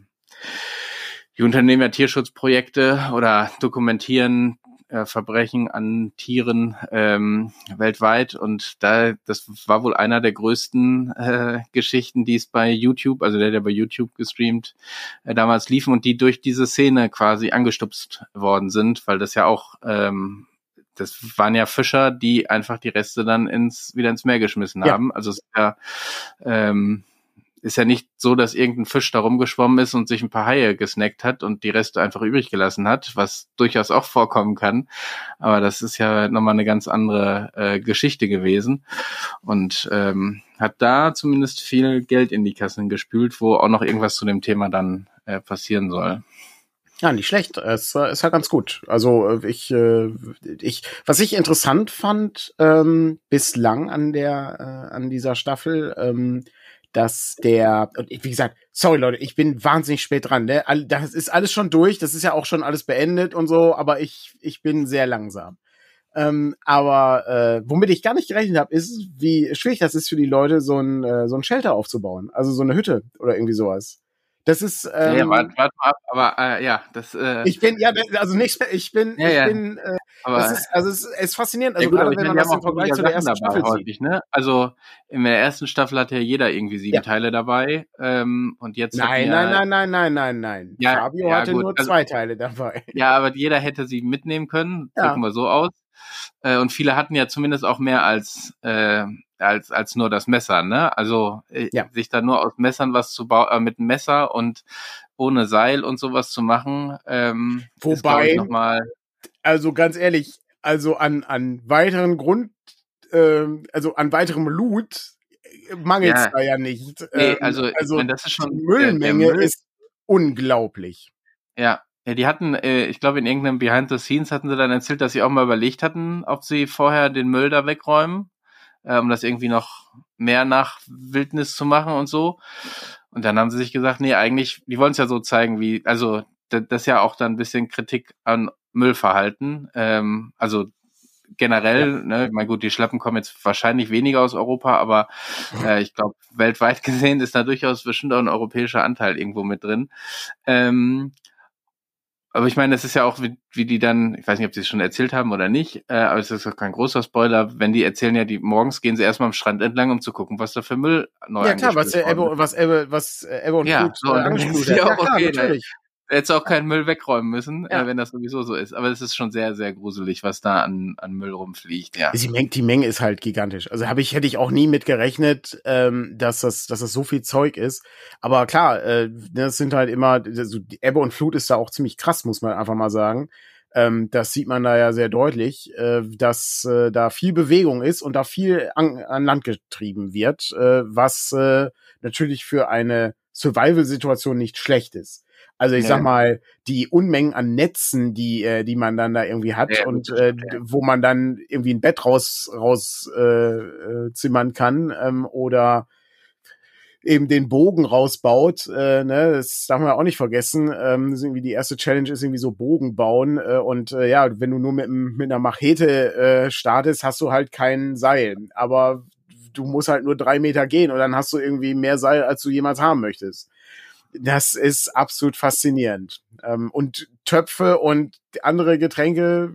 die unternehmen ja Tierschutzprojekte oder dokumentieren äh, Verbrechen an Tieren ähm, weltweit und da das war wohl einer der größten äh, Geschichten, die es bei YouTube, also der der bei YouTube gestreamt äh, damals liefen und die durch diese Szene quasi angestupst worden sind, weil das ja auch ähm, das waren ja Fischer, die einfach die Reste dann ins wieder ins Meer geschmissen ja. haben. Also es ist ja ähm, ist ja nicht so, dass irgendein Fisch da rumgeschwommen ist und sich ein paar Haie gesnackt hat und die Reste einfach übrig gelassen hat, was durchaus auch vorkommen kann. Aber das ist ja nochmal eine ganz andere äh, Geschichte gewesen und ähm, hat da zumindest viel Geld in die Kassen gespült, wo auch noch irgendwas zu dem Thema dann äh, passieren soll. Ja, nicht schlecht. Es äh, ist ja ganz gut. Also äh, ich, äh, ich, was ich interessant fand ähm, bislang an der, äh, an dieser Staffel, ähm, dass der, und wie gesagt, sorry Leute, ich bin wahnsinnig spät dran, ne? Das ist alles schon durch, das ist ja auch schon alles beendet und so, aber ich, ich bin sehr langsam. Ähm, aber äh, womit ich gar nicht gerechnet habe, ist, wie schwierig das ist für die Leute, so ein, äh, so ein Shelter aufzubauen. Also so eine Hütte oder irgendwie sowas. Das ist. Ähm, ja, warte, warte mal ab, aber äh, ja, das. Äh, ich bin, ja, also nicht, ich bin, ja, ich ja. bin. Äh, aber, das ist, also es ist, faszinierend. Also ja, gut, gerade wenn man das im Vergleich zu der ersten Staffel häufig, ne? Also in der ersten Staffel hatte ja jeder irgendwie sieben. Teile dabei. Ähm, und jetzt. Nein, nein, nein, nein, nein, nein, nein. Ja, Fabio hatte gut. nur also zwei Teile dabei. Ja, aber jeder hätte sie mitnehmen können. Ja. Drücken wir so aus. Äh, und viele hatten ja zumindest auch mehr als äh, als als nur das Messer, ne? Also äh, ja. sich da nur aus Messern was zu bauen, äh, mit Messer und ohne Seil und sowas zu machen. Ähm, Wobei, ist, noch also ganz ehrlich, also an an weiteren Grund, äh, also an weiterem Loot mangelt es ja. da ja nicht. Nee, ähm, also, also das ist schon die Müllmenge Müll ist unglaublich. Ja, Ja, die hatten, äh, ich glaube, in irgendeinem Behind the Scenes hatten sie dann erzählt, dass sie auch mal überlegt hatten, ob sie vorher den Müll da wegräumen, äh, um das irgendwie noch mehr nach Wildnis zu machen und so. Und dann haben sie sich gesagt, nee, eigentlich, die wollen es ja so zeigen, wie, also das ist ja auch dann ein bisschen Kritik an Müllverhalten. Ähm, also generell, ja. ne, ich meine, gut, die Schleppen kommen jetzt wahrscheinlich weniger aus Europa, aber äh, ich glaube, weltweit (laughs) gesehen ist da durchaus bestimmt auch ein europäischer Anteil irgendwo mit drin. Ähm, aber ich meine, es ist ja auch, wie, wie die dann, ich weiß nicht, ob sie es schon erzählt haben oder nicht, äh, aber es ist auch kein großer Spoiler, wenn die erzählen ja, die morgens gehen sie erstmal am Strand entlang, um zu gucken, was da für Müll neu Ja klar, was Ebbe, was Ebbe, was Ebbe und ja, Flut so, äh, angespielt hat. Ja, klar, okay, natürlich. Hättest auch keinen Müll wegräumen müssen, äh, ja. äh, wenn das sowieso so ist. Aber es ist schon sehr, sehr gruselig, was da an, an Müll rumfliegt. Ja. Die, Menge, die Menge ist halt gigantisch. Also habe ich hätte ich auch nie mit gerechnet, ähm, dass das, dass das so viel Zeug ist. Aber klar, äh, das sind halt immer, also die Ebbe und Flut ist da auch ziemlich krass, muss man einfach mal sagen. Ähm, das sieht man da ja sehr deutlich, äh, dass äh, da viel Bewegung ist und da viel an, an Land getrieben wird, äh, was äh, natürlich für eine Survival-Situation nicht schlecht ist. Also ich nee. sag mal, die Unmengen an Netzen, die, äh, die man dann da irgendwie hat ja, und äh, wo man dann irgendwie ein Bett raus, raus äh, äh, zimmern kann ähm, oder eben den Bogen rausbaut, äh, ne, das darf man auch nicht vergessen. Ähm, das ist irgendwie die erste Challenge ist irgendwie so Bogen bauen äh, und äh, ja, wenn du nur mit, mit einer Machete äh, startest, hast du halt kein Seil. Aber du musst halt nur drei Meter gehen und dann hast du irgendwie mehr Seil, als du jemals haben möchtest das ist absolut faszinierend. Ähm, und Töpfe und andere Getränke,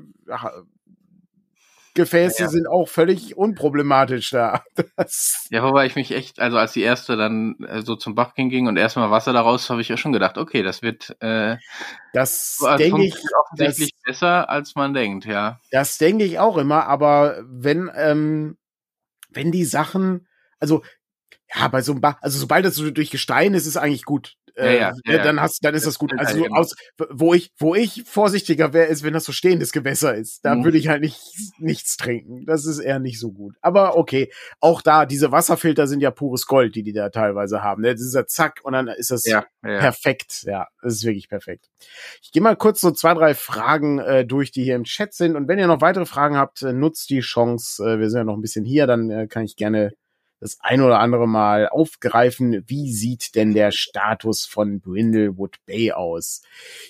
Gefäße ja. sind auch völlig unproblematisch da. (laughs) Das ja, wobei ich mich echt, also als die erste dann äh, so zum Bach ging und erstmal Wasser daraus, habe ich ja schon gedacht, okay, das wird äh, das denke ich offensichtlich das, besser, als man denkt, ja. Das denke ich auch immer, aber wenn ähm, wenn die Sachen, also ja, bei so einem Bach, also sobald das so durch Gestein ist, ist eigentlich gut. Äh, ja, ja, ja, dann hast, dann ist das gut. Also so aus, wo ich, wo ich vorsichtiger wäre, ist, wenn das so stehendes Gewässer ist. Da mhm. würde ich halt nicht nichts trinken. Das ist eher nicht so gut. Aber okay, auch da diese Wasserfilter sind ja pures Gold, die die da teilweise haben. Ne? Das ist ja zack und dann ist das perfekt. Ja, das ist wirklich perfekt. Ich gehe mal kurz so zwei, drei Fragen äh, durch, die hier im Chat sind. Und wenn ihr noch weitere Fragen habt, äh, nutzt die Chance. Äh, wir sind ja noch ein bisschen hier, dann äh, kann ich gerne das ein oder andere Mal aufgreifen. Wie sieht denn der Status von Brindlewood Bay aus?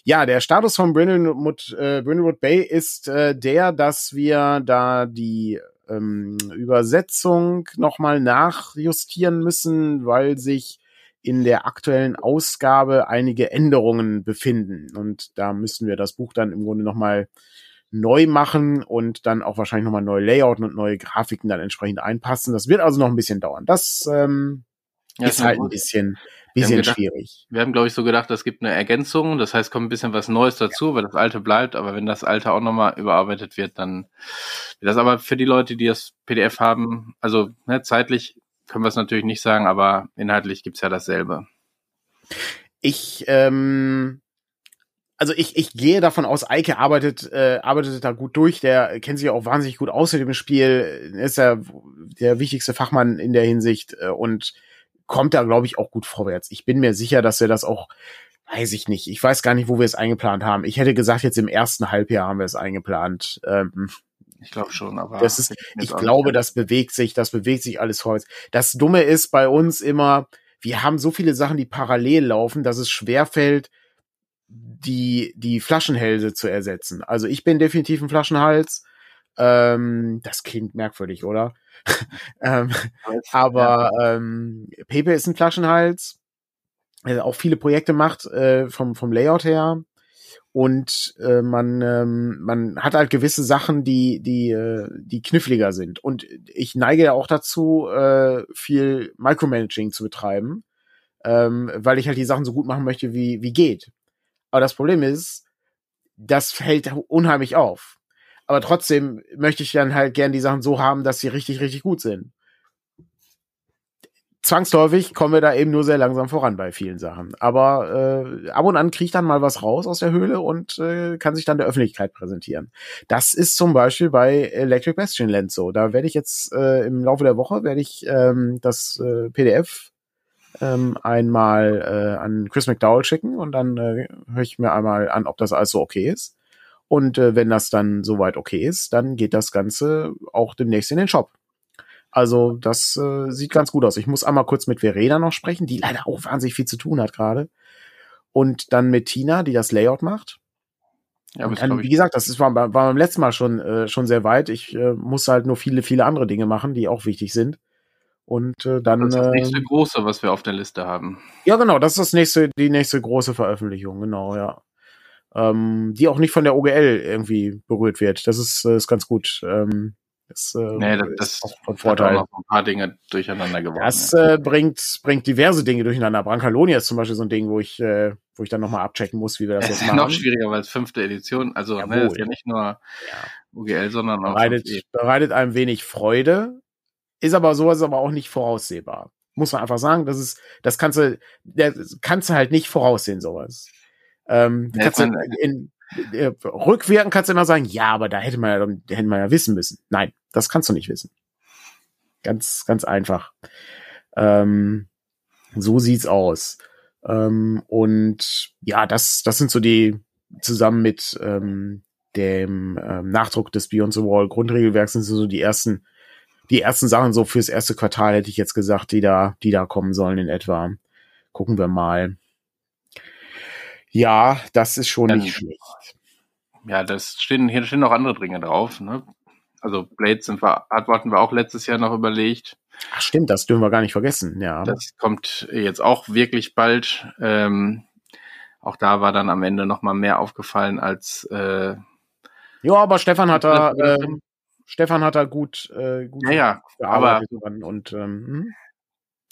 Ja, der Status von Brindlewood, äh, Brindlewood Bay ist äh, der, dass wir da die ähm, Übersetzung nochmal nachjustieren müssen, weil sich in der aktuellen Ausgabe einige Änderungen befinden. Und da müssen wir das Buch dann im Grunde nochmal neu machen und dann auch wahrscheinlich nochmal neue Layouten und neue Grafiken dann entsprechend einpassen. Das wird also noch ein bisschen dauern. Das ähm, ja, ist halt ein bisschen, bisschen wir gedacht, schwierig. Wir haben, glaube ich, so gedacht, es gibt eine Ergänzung. Das heißt, kommt ein bisschen was Neues dazu, ja. weil das alte bleibt. Aber wenn das alte auch nochmal überarbeitet wird, dann wird das aber für die Leute, die das PDF haben, also ne, zeitlich können wir es natürlich nicht sagen, aber inhaltlich gibt's ja dasselbe. Ich ähm, also ich, ich gehe davon aus, Eike arbeitet, äh, arbeitet da gut durch. Der kennt sich auch wahnsinnig gut aus mit dem Spiel. Ist ja der wichtigste Fachmann in der Hinsicht äh, und kommt da, glaube ich, auch gut vorwärts. Ich bin mir sicher, dass er das auch, weiß ich nicht. Ich weiß gar nicht, wo wir es eingeplant haben. Ich hätte gesagt, jetzt im ersten Halbjahr haben wir es eingeplant. Ähm, ich glaube schon, aber das ist, ich glaube, das bewegt sich, das bewegt sich alles heute. Das Dumme ist bei uns immer, wir haben so viele Sachen, die parallel laufen, dass es schwerfällt, die, die Flaschenhälse zu ersetzen. Also ich bin definitiv ein Flaschenhals. Ähm, das klingt merkwürdig, oder? (laughs) ähm, aber ähm, Pepe ist ein Flaschenhals, der auch viele Projekte macht äh, vom, vom Layout her. Und äh, man, ähm, man hat halt gewisse Sachen, die, die, äh, die kniffliger sind. Und ich neige ja auch dazu, äh, viel Micromanaging zu betreiben, ähm, weil ich halt die Sachen so gut machen möchte, wie, wie geht. Aber das Problem ist, das fällt unheimlich auf. Aber trotzdem möchte ich dann halt gern die Sachen so haben, dass sie richtig, richtig gut sind. Zwangsläufig kommen wir da eben nur sehr langsam voran bei vielen Sachen. Aber äh, ab und an kriegt dann mal was raus aus der Höhle und äh, kann sich dann der Öffentlichkeit präsentieren. Das ist zum Beispiel bei Electric Bastion Land so. Da werde ich jetzt äh, im Laufe der Woche werde ich ähm, das äh, PDF ähm, einmal äh, an Chris McDowell schicken und dann äh, höre ich mir einmal an, ob das alles so okay ist. Und äh, wenn das dann soweit okay ist, dann geht das Ganze auch demnächst in den Shop. Also das äh, sieht ganz gut aus. Ich muss einmal kurz mit Verena noch sprechen, die leider auch wahnsinnig viel zu tun hat gerade. Und dann mit Tina, die das Layout macht. Ja, und dann, wie gesagt, das ist, war, war beim letzten Mal schon, äh, schon sehr weit. Ich äh, muss halt nur viele, viele andere Dinge machen, die auch wichtig sind. Und äh, dann. Das ist das nächste äh, große, was wir auf der Liste haben. Ja, genau, das ist das nächste, die nächste große Veröffentlichung, genau, ja. Ähm, die auch nicht von der OGL irgendwie berührt wird. Das ist, äh, ist ganz gut. Ähm, das, äh, nee, das, das ist von Vorteil. Hat auch ein paar Dinge durcheinander geworfen. Das äh, bringt, bringt diverse Dinge durcheinander. Brancalonia ist zum Beispiel so ein Ding, wo ich, äh, wo ich dann nochmal abchecken muss, wie wir das jetzt machen. noch schwieriger, weil es fünfte Edition, also ne, ist ja nicht nur ja. UGL, sondern auch bereitet, bereitet einem wenig Freude, ist aber sowas aber auch nicht voraussehbar. Muss man einfach sagen, das ist, das kannst du, das kannst du halt nicht voraussehen, sowas. Ähm, ja, kannst du in, äh, rückwirkend kannst du immer sagen, ja, aber da hätte man ja, da hätte man ja wissen müssen. Nein, das kannst du nicht wissen. Ganz, ganz einfach. Ähm, so sieht's aus. Ähm, und ja, das, das sind so die zusammen mit ähm, dem ähm, Nachdruck des Beyond the Wall Grundregelwerks sind so die ersten, die ersten Sachen so fürs erste Quartal hätte ich jetzt gesagt, die da, die da kommen sollen in etwa. Gucken wir mal. Ja, das ist schon Dann, nicht schlecht. Ja, das stehen, hier stehen noch andere Dinge drauf, ne? Also Blade sind wir, hatten wir auch letztes Jahr noch überlegt. Ach stimmt, das dürfen wir gar nicht vergessen, ja. Das kommt jetzt auch wirklich bald. Ähm, auch da war dann am Ende noch mal mehr aufgefallen als äh, Ja, aber Stefan hat da äh, Stefan hat da gut, äh, gut ja, ja, gearbeitet aber, und ähm, hm?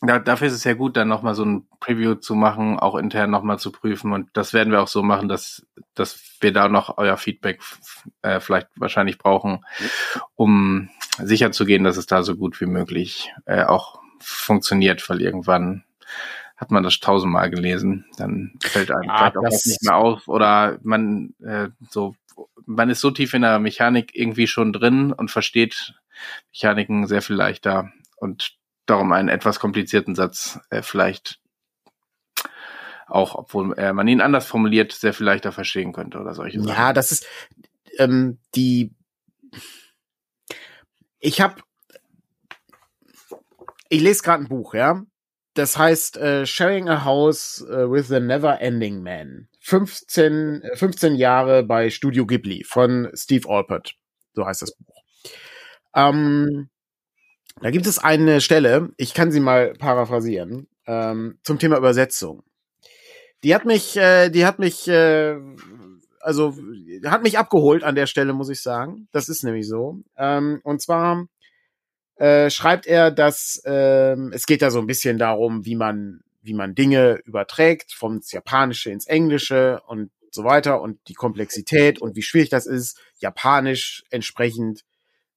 da, dafür ist es ja gut, dann nochmal so ein Preview zu machen, auch intern nochmal zu prüfen. Und das werden wir auch so machen, dass, dass wir da noch euer Feedback äh, vielleicht wahrscheinlich brauchen, um sicher zu gehen, dass es da so gut wie möglich äh, auch funktioniert, weil irgendwann hat man das tausendmal gelesen, dann fällt einem ja, vielleicht auch nicht mehr auf oder man äh, so man ist so tief in der Mechanik irgendwie schon drin und versteht Mechaniken sehr viel leichter und darum einen etwas komplizierten Satz äh, vielleicht auch, obwohl äh, man ihn anders formuliert, sehr viel leichter verstehen könnte oder solche Sachen. Ja, das ist ähm, die. Ich habe, ich lese gerade ein Buch, ja. Das heißt äh, Sharing a House uh, with the Never Ending Man. 15, 15 Jahre bei Studio Ghibli von Steve Alpert. So heißt das Buch. Ähm, da gibt es eine Stelle, ich kann sie mal paraphrasieren, ähm, zum Thema Übersetzung. Die hat mich, äh, die hat mich, äh, also hat mich abgeholt an der Stelle, muss ich sagen. Das ist nämlich so. Ähm, und zwar äh, schreibt er, dass ähm, es geht da so ein bisschen darum, wie man, wie man Dinge überträgt, vom Japanische ins Englische und so weiter und die Komplexität und wie schwierig das ist, Japanisch entsprechend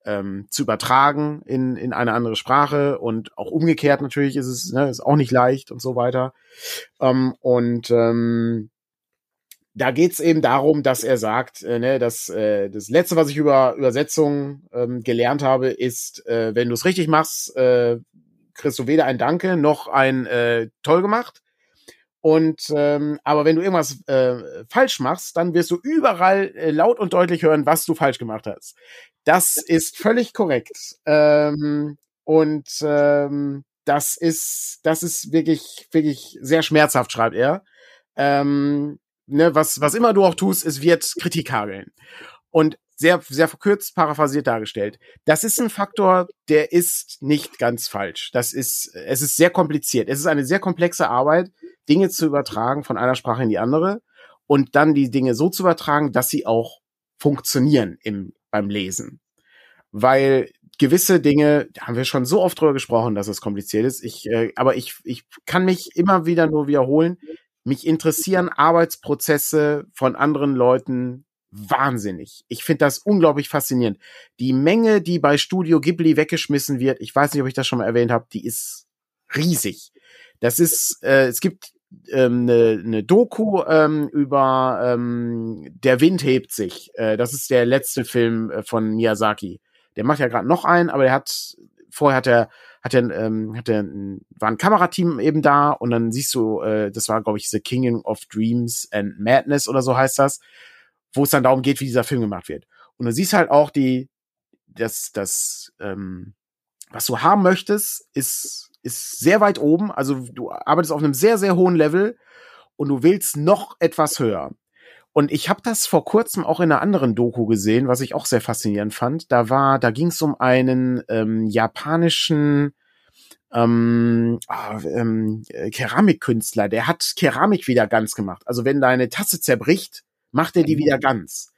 ähm, zu übertragen in, in eine andere Sprache und auch umgekehrt natürlich ist es ne, ist auch nicht leicht und so weiter. Ähm, und ähm, da geht's eben darum, dass er sagt, äh, ne, dass äh, das letzte, was ich über Übersetzung ähm, gelernt habe, ist, äh, wenn du es richtig machst, äh, kriegst du weder ein Danke noch ein äh, toll gemacht. Und ähm, aber wenn du irgendwas äh, falsch machst, dann wirst du überall äh, laut und deutlich hören, was du falsch gemacht hast. Das ist völlig korrekt. Ähm, und ähm, das ist, das ist wirklich, wirklich sehr schmerzhaft, schreibt er. Ähm, ne, was, was immer du auch tust, es wird Kritik hageln. Und sehr, sehr verkürzt, paraphrasiert dargestellt. Das ist ein Faktor, der ist nicht ganz falsch. Das ist, es ist sehr kompliziert. Es ist eine sehr komplexe Arbeit, Dinge zu übertragen von einer Sprache in die andere und dann die Dinge so zu übertragen, dass sie auch funktionieren im, beim Lesen. Weil gewisse Dinge, da haben wir schon so oft drüber gesprochen, dass es kompliziert ist. Ich, äh, aber ich, ich kann mich immer wieder nur wiederholen. Mich interessieren Arbeitsprozesse von anderen Leuten wahnsinnig. Ich finde das unglaublich faszinierend. Die Menge, die bei Studio Ghibli weggeschmissen wird, ich weiß nicht, ob ich das schon mal erwähnt habe, die ist riesig. Das ist, äh, es gibt ähm, eine, eine Doku ähm, über ähm, Der Wind hebt sich. Äh, das ist der letzte Film äh, von Miyazaki. Der macht ja gerade noch einen, aber der hat vorher hat er, hat er, ähm, hat er, war ein Kamerateam eben da und dann siehst du, äh, das war, glaube ich, The King of Dreams and Madness oder so heißt das, wo es dann darum geht, wie dieser Film gemacht wird. Und du siehst halt auch die, das, das, ähm, was du haben möchtest, ist, ist sehr weit oben. Also du arbeitest auf einem sehr, sehr hohen Level und du willst noch etwas höher. Und ich habe das vor kurzem auch in einer anderen Doku gesehen, was ich auch sehr faszinierend fand. Da war, da ging es um einen ähm, japanischen ähm, ah, ähm, Keramikkünstler, der hat Keramik wieder ganz gemacht. Also wenn deine Tasse zerbricht, macht er die wieder ganz.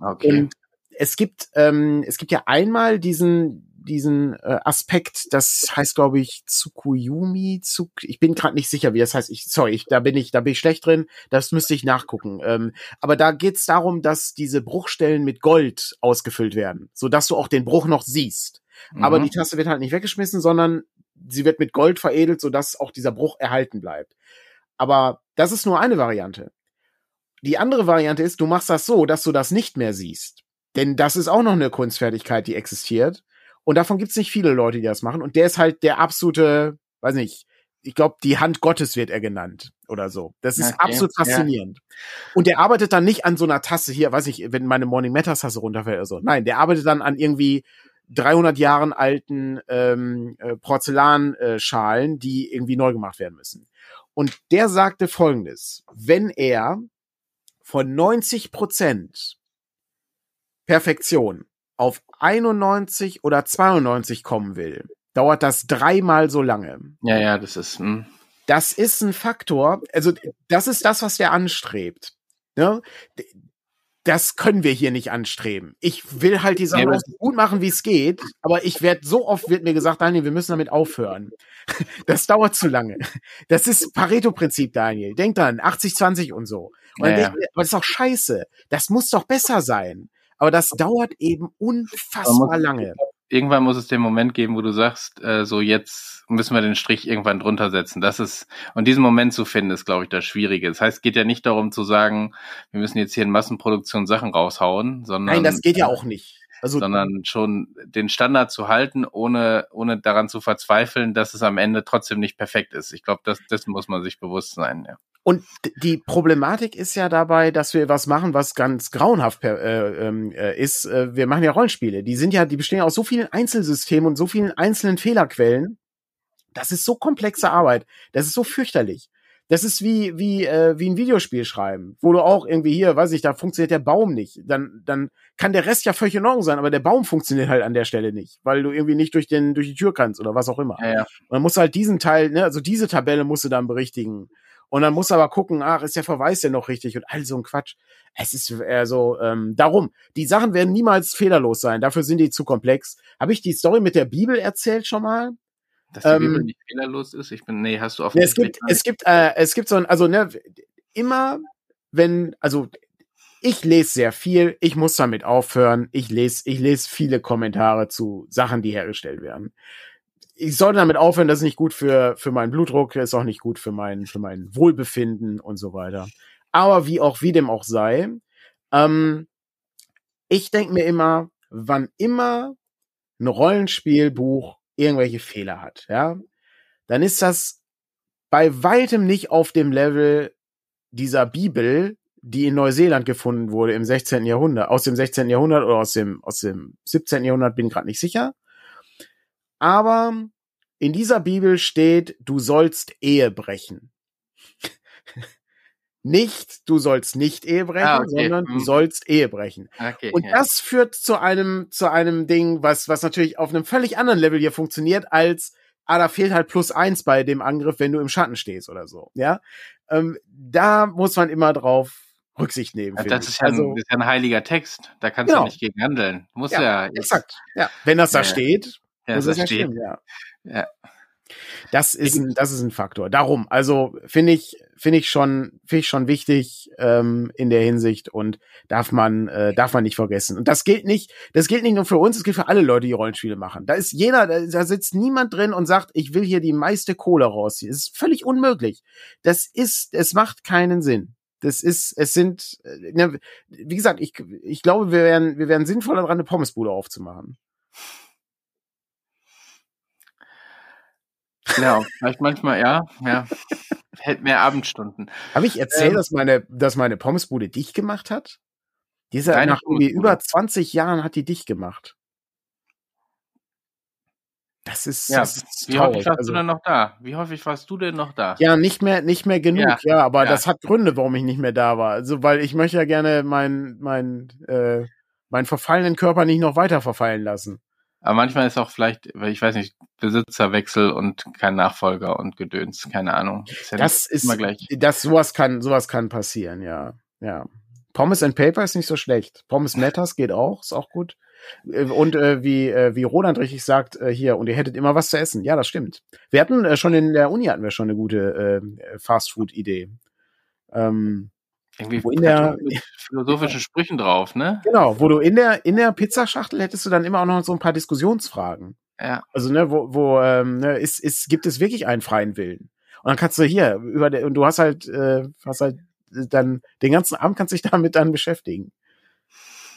Okay. Und es gibt, ähm, es gibt ja einmal diesen, diesen äh, Aspekt, das heißt, glaube ich, Tsukuyumi. Tsuk ich bin gerade nicht sicher, wie das heißt. Ich, sorry, ich, da bin ich, da bin ich schlecht drin. Das müsste ich nachgucken. Ähm, aber da geht es darum, dass diese Bruchstellen mit Gold ausgefüllt werden, so dass du auch den Bruch noch siehst. Mhm. Aber die Tasse wird halt nicht weggeschmissen, sondern sie wird mit Gold veredelt, so dass auch dieser Bruch erhalten bleibt. Aber das ist nur eine Variante. Die andere Variante ist, du machst das so, dass du das nicht mehr siehst. Denn das ist auch noch eine Kunstfertigkeit, die existiert. Und davon gibt es nicht viele Leute, die das machen. Und der ist halt der absolute, weiß nicht, ich glaube, die Hand Gottes wird er genannt oder so. Das ist okay, absolut faszinierend. Ja. Und der arbeitet dann nicht an so einer Tasse hier, weiß ich, wenn meine Morning Matters Tasse runterfällt oder so. Nein, der arbeitet dann an irgendwie 300 Jahren alten ähm, äh, Porzellanschalen, die irgendwie neu gemacht werden müssen. Und der sagte Folgendes: Wenn er von 90 Prozent Perfektion auf 91 oder 92 kommen will, dauert das dreimal so lange. Ja, ja, das ist. Hm. Das ist ein Faktor. Also das ist das, was der anstrebt. Ne? Das können wir hier nicht anstreben. Ich will halt die Sache ja, so gut machen, wie es geht, aber ich werde so oft wird mir gesagt, Daniel, wir müssen damit aufhören. (laughs) Das dauert zu lange. Das ist Pareto-Prinzip, Daniel. Denk dran, 80-20 und so. Und ja, ja. aber das ist doch scheiße. Das muss doch besser sein. Aber das dauert eben unfassbar lange. Irgendwann muss es den Moment geben, wo du sagst, äh, so jetzt müssen wir den Strich irgendwann drunter setzen. Das ist, und diesen Moment zu finden, ist, glaube ich, das Schwierige. Das heißt, es geht ja nicht darum zu sagen, wir müssen jetzt hier in Massenproduktion Sachen raushauen, sondern. Nein, das geht ja auch nicht. Also, sondern schon den Standard zu halten, ohne, ohne daran zu verzweifeln, dass es am Ende trotzdem nicht perfekt ist. Ich glaube, das, das muss man sich bewusst sein, ja. Und die Problematik ist ja dabei, dass wir was machen, was ganz grauenhaft äh, ähm, äh, ist. Äh, wir machen ja Rollenspiele. Die sind ja, die bestehen aus so vielen Einzelsystemen und so vielen einzelnen Fehlerquellen. Das ist so komplexe Arbeit. Das ist so fürchterlich. Das ist wie wie äh, wie ein Videospiel schreiben, wo du auch irgendwie hier, weiß ich, da funktioniert der Baum nicht. Dann dann kann der Rest ja völlig in Ordnung sein, aber der Baum funktioniert halt an der Stelle nicht, weil du irgendwie nicht durch den durch die Tür kannst oder was auch immer. Ja, ja. Und dann musst du halt diesen Teil, ne, also diese Tabelle musst du dann berichtigen. Und dann muss aber gucken, ach, ist der Verweis denn noch richtig und all so ein Quatsch. Es ist eher so, ähm, darum, die Sachen werden niemals fehlerlos sein, dafür sind die zu komplex. Habe ich die Story mit der Bibel erzählt schon mal? Dass die ähm, Bibel nicht fehlerlos ist? Ich bin, nee, hast du auf ne, Es gibt, es gibt, äh, es gibt so ein, also, ne, immer, wenn, also, ich lese sehr viel, ich muss damit aufhören, ich lese, ich lese viele Kommentare zu Sachen, die hergestellt werden ich sollte damit aufhören, das ist nicht gut für, für meinen Blutdruck, ist auch nicht gut für mein, für mein Wohlbefinden und so weiter. Aber wie auch, wie dem auch sei, ähm, ich denke mir immer, wann immer ein Rollenspielbuch irgendwelche Fehler hat, ja, dann ist das bei weitem nicht auf dem Level dieser Bibel, die in Neuseeland gefunden wurde im 16. Jahrhundert, aus dem 16. Jahrhundert oder aus dem, aus dem 17. Jahrhundert, bin gerade nicht sicher. Aber in dieser Bibel steht, du sollst Ehe brechen. Nicht, du sollst nicht Ehe brechen, ah, okay. sondern du hm. sollst Ehe brechen. Okay, und ja. das führt zu einem, zu einem Ding, was, was natürlich auf einem völlig anderen Level hier funktioniert, als, ah, da fehlt halt plus eins bei dem Angriff, wenn du im Schatten stehst oder so, ja. Ähm, da muss man immer drauf Rücksicht nehmen. Ja, das, ist ja, also, ein, das ist ja ein heiliger Text. Da kannst genau. du nicht gegen handeln. Muss ja, ja exakt. Ja, wenn das da steht, ja, das, ist ja steht. Schlimm, ja. ja. Das ist ein, das ist ein Faktor. Darum, also finde ich, finde ich schon, finde ich schon wichtig ähm, in der Hinsicht und darf man, äh, darf man nicht vergessen. Und das gilt nicht, das gilt nicht nur für uns, das gilt für alle Leute, die Rollenspiele machen. Da ist jeder, da, da sitzt niemand drin und sagt, ich will hier die meiste Kohle rausziehen. Das ist völlig unmöglich. Das ist, es macht keinen Sinn. Das ist, es sind, äh, ne, wie gesagt, ich, ich glaube, wir wären, wir wären sinnvoller dran, eine Pommesbude aufzumachen. Ja, vielleicht manchmal, ja, ja. Hält mehr Abendstunden. Habe ich erzählt, ähm, dass meine, dass meine Pommesbude dich gemacht hat? Dieser nach irgendwie über 20 Jahren hat die dich gemacht. Das ist, ja, das ist wie häufig warst also, du denn noch da? Wie häufig warst du denn noch da? Ja, nicht mehr, nicht mehr genug, ja, ja aber ja. das hat Gründe, warum ich nicht mehr da war. Also, weil ich möchte ja gerne meinen, mein, äh, meinen verfallenen Körper nicht noch weiter verfallen lassen. Aber manchmal ist auch vielleicht, ich weiß nicht, Besitzerwechsel und kein Nachfolger und Gedöns, keine Ahnung. Ist ja das ist immer gleich. Das sowas kann, sowas kann passieren, ja, ja. Pommes and Paper ist nicht so schlecht. Pommes Matters geht auch, ist auch gut. Äh, und äh, wie, äh, wie Roland richtig sagt, äh, hier, und ihr hättet immer was zu essen. Ja, das stimmt. Wir hatten äh, schon in der Uni hatten wir schon eine gute äh, Fast-Food-Idee. Ähm, irgendwie wo in der philosophischen Sprüchen drauf, ne? Genau, wo du in der in der Pizzaschachtel hättest du dann immer auch noch so ein paar Diskussionsfragen. Ja. Also ne, wo wo ähm, ne, ist ist gibt es wirklich einen freien Willen? Und dann kannst du hier über der, und du hast halt äh, hast halt dann den ganzen Abend kannst dich (laughs) damit dann beschäftigen.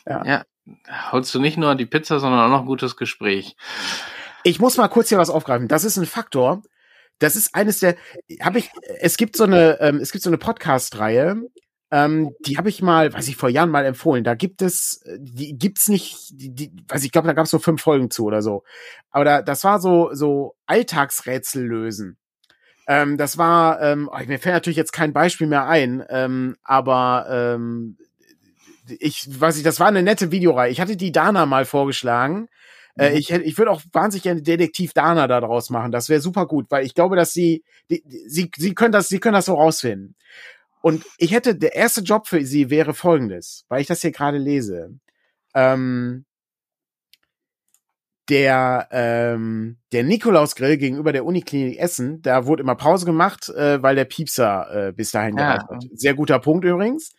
Ja. ja holst du nicht nur die Pizza, sondern auch noch ein gutes Gespräch. Ich muss mal kurz hier was aufgreifen. Das ist ein Faktor. Das ist eines der, habe ich, es gibt so eine, ähm, es gibt so eine Podcast-Reihe, ähm, die habe ich mal, weiß ich, vor Jahren mal empfohlen. Da gibt es, die gibt's nicht, die, die weiß ich glaube, da gab es so fünf Folgen zu oder so. Aber da, das war so, so Alltagsrätsel lösen. Ähm, das war, ähm, oh, mir fällt natürlich jetzt kein Beispiel mehr ein, ähm, aber ähm, ich weiß nicht, das war eine nette Videoreihe. Ich hatte die Dana mal vorgeschlagen. Äh, mhm. ich hätte, ich würde auch wahnsinnig gerne Detektiv Dana da draus machen. Das wäre super gut, weil ich glaube, dass sie, die, sie, sie können das, sie können das so rausfinden. Und ich hätte, der erste Job für sie wäre folgendes, weil ich das hier gerade lese. Ähm, der, ähm, der Nikolausgrill gegenüber der Uniklinik Essen, da wurde immer Pause gemacht, äh, weil der Piepser äh, bis dahin ja. gereicht hat. Sehr guter Punkt übrigens.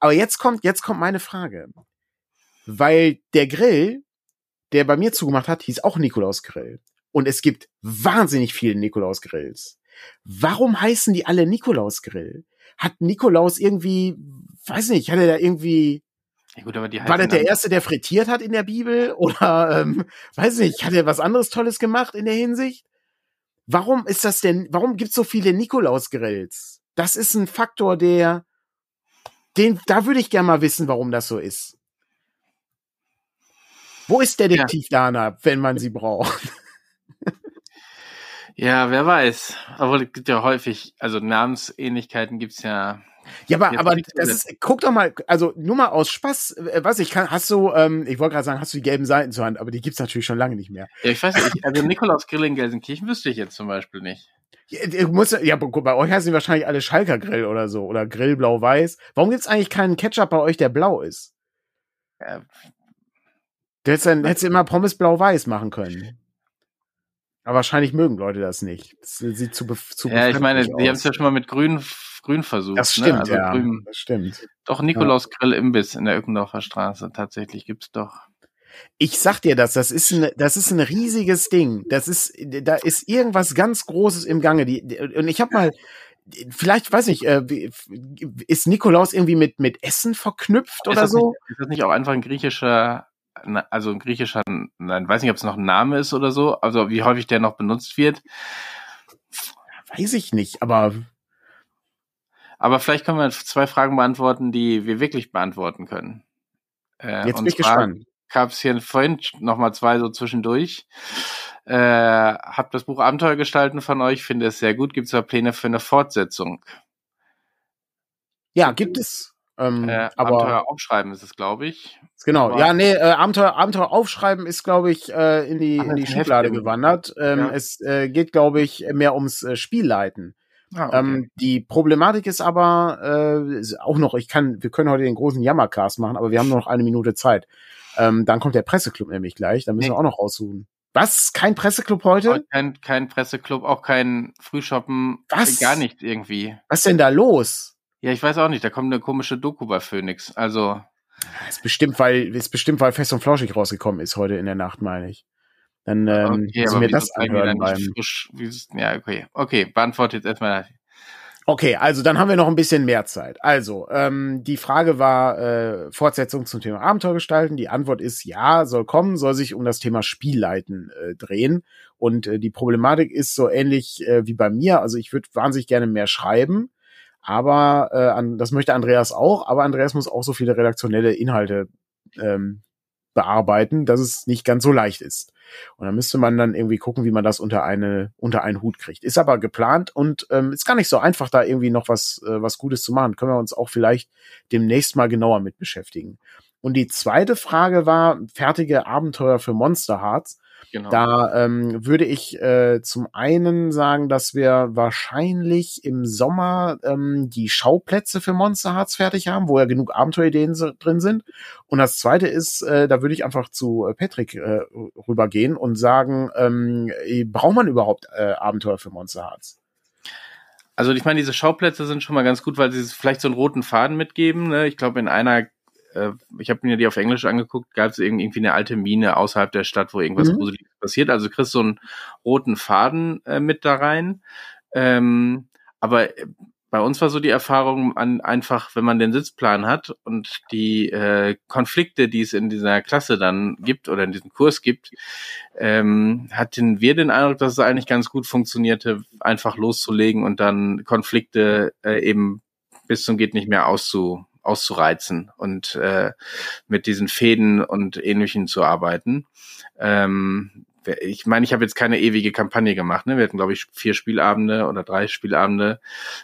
Aber jetzt kommt, jetzt kommt meine Frage. Weil der Grill, der bei mir zugemacht hat, hieß auch Nikolausgrill. Und es gibt wahnsinnig viele Nikolausgrills. Warum heißen die alle Nikolausgrill? Hat Nikolaus irgendwie, weiß nicht, hat er da irgendwie ja gut, aber die War das der Erste, der frittiert hat in der Bibel? (laughs) Oder, ähm, weiß nicht, hat er was anderes Tolles gemacht in der Hinsicht? Warum ist das denn, warum gibt's so viele Nikolausgrills? Das ist ein Faktor, der, den, da würde ich gerne mal wissen, warum das so ist. Wo ist Detektiv ja. Dana, wenn man sie braucht? Ja, wer weiß. Aber es gibt ja häufig, also Namensähnlichkeiten gibt's ja ja, aber, aber das ist, guck doch mal, also nur mal aus Spaß, äh, was ich kann, hast du, ähm, ich wollte gerade sagen, hast du die gelben Seiten zur Hand, aber die gibt's natürlich schon lange nicht mehr. Ja, ich weiß nicht, also Nikolaus Grill in Gelsenkirchen wüsste ich jetzt zum Beispiel nicht. Ja, muss, ja, bei euch heißen die wahrscheinlich alle Schalker Grill oder so, oder Grill blau-weiß. Warum gibt's eigentlich keinen Ketchup bei euch, der blau ist? Ja. Du hättest, dann, hättest du immer Pommes blau-weiß machen können. Aber wahrscheinlich mögen Leute das nicht. Das sieht zu, zu Ja, ich meine, die haben es ja schon mal mit grün grün versucht. Das ne? stimmt, ne? also ja. Grün. Das stimmt. Doch Nikolaus ja. Grill Imbiss in der Öckendorfer Straße. Tatsächlich gibt's doch. Ich sag dir das, das ist ein, das ist ein riesiges Ding. Das ist, da ist irgendwas ganz Großes im Gange. Die, und ich habe mal, vielleicht weiß ich, äh, ist Nikolaus irgendwie mit mit Essen verknüpft oder so? Nicht, ist das nicht auch einfach ein griechischer, also ein griechischer, nein, weiß nicht, ob es noch ein Name ist oder so, also wie häufig der noch benutzt wird? Weiß ich nicht, aber aber vielleicht können wir zwei Fragen beantworten, die wir wirklich beantworten können. Äh, Jetzt bin ich gespannt. Gab es hier vorhin nochmal zwei so zwischendurch. Äh, hab das Buch Abenteuer gestalten von euch, finde es sehr gut. Gibt es da Pläne für eine Fortsetzung? Ja, gibt es. Ähm, äh, aber Abenteuer aufschreiben ist es, glaube ich. Genau, aber ja, nee, äh, Abenteuer, Abenteuer aufschreiben ist, glaube ich, äh, in die, Ach, in die Schublade gewandert. Ähm, ja. Es äh, geht, glaube ich, mehr ums äh, Spielleiten. Ah, okay. ähm, die Problematik ist aber äh, ist auch noch, ich kann, wir können heute den großen Jammercast machen, aber wir haben nur noch eine Minute Zeit. Ähm, dann kommt der Presseclub nämlich gleich, da müssen nee. wir auch noch raussuchen. Was? Kein Presseclub heute? Kein, kein Presseclub, auch kein Frühshoppen. Was? Gar nicht irgendwie. Was denn da los? Ja, ich weiß auch nicht. Da kommt eine komische Doku bei Phoenix. Also. Ist bestimmt, weil, ist bestimmt, weil Fest und Flauschig rausgekommen ist heute in der Nacht, meine ich. Dann ähm, okay, müssen wir das anhören beim. Frisch, wie, ja, okay. Okay, beantwortet jetzt erstmal. Okay, also dann haben wir noch ein bisschen mehr Zeit. Also, ähm, die Frage war äh, Fortsetzung zum Thema Abenteuer gestalten. Die Antwort ist ja, soll kommen, soll sich um das Thema Spielleiten äh, drehen. Und äh, die Problematik ist so ähnlich äh, wie bei mir. Also ich würde wahnsinnig gerne mehr schreiben, aber äh, an, das möchte Andreas auch, aber Andreas muss auch so viele redaktionelle Inhalte ähm, bearbeiten, dass es nicht ganz so leicht ist. Und da müsste man dann irgendwie gucken, wie man das unter eine unter einen Hut kriegt. Ist aber geplant und ähm, ist gar nicht so einfach, da irgendwie noch was äh, was Gutes zu machen. Können wir uns auch vielleicht demnächst mal genauer mit beschäftigen. Und die zweite Frage war fertige Abenteuer für Monster Hearts. Genau. Da ähm, würde ich äh, zum einen sagen, dass wir wahrscheinlich im Sommer ähm, die Schauplätze für Monster Hearts fertig haben, wo ja genug Abenteuerideen so, drin sind. Und das zweite ist, äh, da würde ich einfach zu äh, Patrick äh, rübergehen und sagen, ähm, braucht man überhaupt äh, Abenteuer für Monster Hearts? Also ich meine, diese Schauplätze sind schon mal ganz gut, weil sie vielleicht so einen roten Faden mitgeben. Ne? Ich glaube, in einer äh, ich habe mir die auf Englisch angeguckt, gab es irgendwie eine alte Mine außerhalb der Stadt, wo irgendwas mhm. Gruseliges passiert. Also kriegst so einen roten Faden äh, mit da rein. Ähm, aber äh, bei uns war so die Erfahrung an einfach, wenn man den Sitzplan hat und die äh, Konflikte, die es in dieser Klasse dann gibt oder in diesem Kurs gibt, ähm, hatten wir den Eindruck, dass es eigentlich ganz gut funktionierte, einfach loszulegen und dann Konflikte äh, eben bis zum geht nicht mehr auszu, auszureizen und äh, mit diesen Fäden und Ähnlichen zu arbeiten. Ähm, ich meine, ich habe jetzt keine ewige Kampagne gemacht. Ne? Wir hatten, glaube ich, vier Spielabende oder drei Spielabende,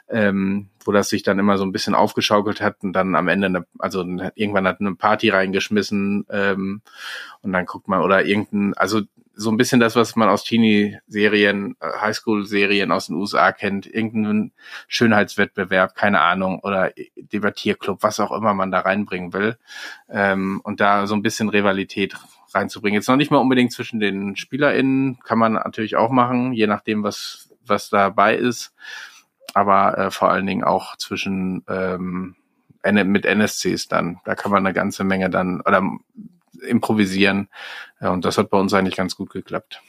ähm, wo das sich dann immer so ein bisschen aufgeschaukelt hat und dann am Ende, eine, also irgendwann hat eine Party reingeschmissen ähm, und dann guckt man oder irgendein, also so ein bisschen das, was man aus Teenie-Serien, äh, Highschool-Serien aus den USA kennt, irgendeinen Schönheitswettbewerb, keine Ahnung, oder Debattierclub, was auch immer man da reinbringen will. Ähm, und da so ein bisschen Rivalität reinzubringen. Jetzt noch nicht mal unbedingt zwischen den SpielerInnen, kann man natürlich auch machen, je nachdem, was, was dabei ist. Aber äh, vor allen Dingen auch zwischen ähm, mit NSCs dann. Da kann man eine ganze Menge dann, oder improvisieren. Ja, und das hat bei uns eigentlich ganz gut geklappt.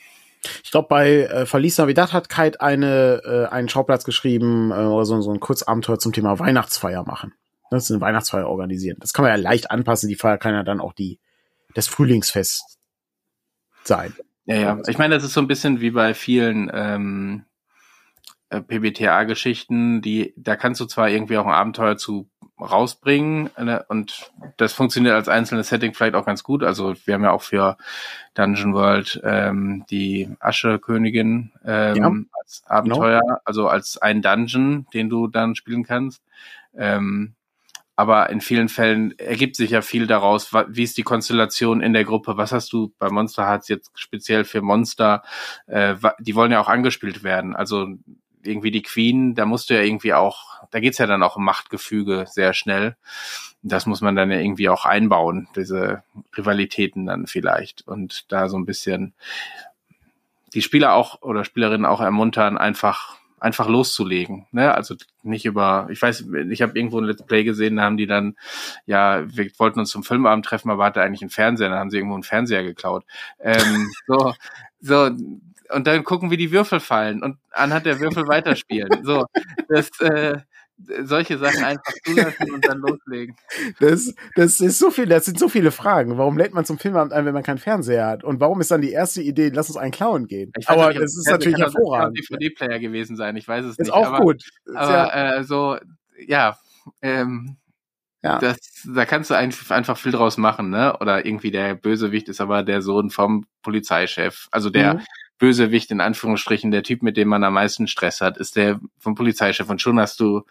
Ich glaube, bei äh, Verlies Navidad hat Kite eine, äh, einen Schauplatz geschrieben äh, oder so, so ein Kurzabenteuer zum Thema Weihnachtsfeier machen. Das ist eine Weihnachtsfeier organisieren. Das kann man ja leicht anpassen. Die Feier kann ja dann auch die das Frühlingsfest sein. Ja, ja. Ich meine, das ist so ein bisschen wie bei vielen ähm, äh, PBTA-Geschichten, die, da kannst du zwar irgendwie auch ein Abenteuer zu rausbringen ne, und das funktioniert als einzelnes Setting vielleicht auch ganz gut. Also wir haben ja auch für Dungeon World ähm, die Aschekönigin ähm, ja, als Abenteuer, genau. also als ein Dungeon, den du dann spielen kannst. Ähm, aber in vielen Fällen ergibt sich ja viel daraus, wie ist die Konstellation in der Gruppe, was hast du bei Monster Hearts jetzt speziell für Monster, äh, die wollen ja auch angespielt werden, also irgendwie die Queen, da musst du ja irgendwie auch, da geht's ja dann auch um Machtgefüge sehr schnell. Das muss man dann ja irgendwie auch einbauen, diese Rivalitäten dann vielleicht und da so ein bisschen die Spieler auch oder Spielerinnen auch ermuntern, einfach einfach loszulegen. Ne? Also nicht über, ich weiß, ich habe irgendwo ein Let's Play gesehen, da haben die dann, ja, wir wollten uns zum Filmabend treffen, aber hatte eigentlich einen Fernseher, dann haben sie irgendwo einen Fernseher geklaut. Ähm, so, so, und dann gucken, wie die Würfel fallen und anhand der Würfel weiterspielen. (laughs) So, das, äh, solche Sachen einfach zulassen und dann loslegen. Das, das ist so viel, das sind so viele Fragen. Warum lädt man zum Filmabend ein, wenn man keinen Fernseher hat? Und warum ist dann die erste Idee, lass uns einen klauen gehen? Aber nicht, das ist natürlich hervorragend. Das DVD-Player gewesen sein, ich weiß es ist nicht. Ist auch aber, gut. Aber ja. äh, so, ja, ähm, ja. Das, da kannst du einfach, einfach viel draus machen, ne? Oder irgendwie der Bösewicht ist aber der Sohn vom Polizeichef. Also der, mhm. Bösewicht in Anführungsstrichen, der Typ, mit dem man am meisten Stress hat, ist der vom Polizeichef. Und schon hast du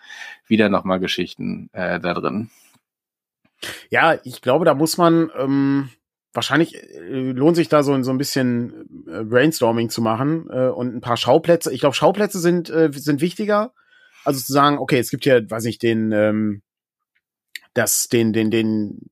wieder nochmal Geschichten äh, da drin. Ja, ich glaube, da muss man ähm, wahrscheinlich äh, lohnt sich da so, so ein bisschen äh, Brainstorming zu machen äh, und ein paar Schauplätze. Ich glaube, Schauplätze sind äh, sind wichtiger. Also zu sagen, okay, es gibt hier, weiß ich, den ähm, das den den den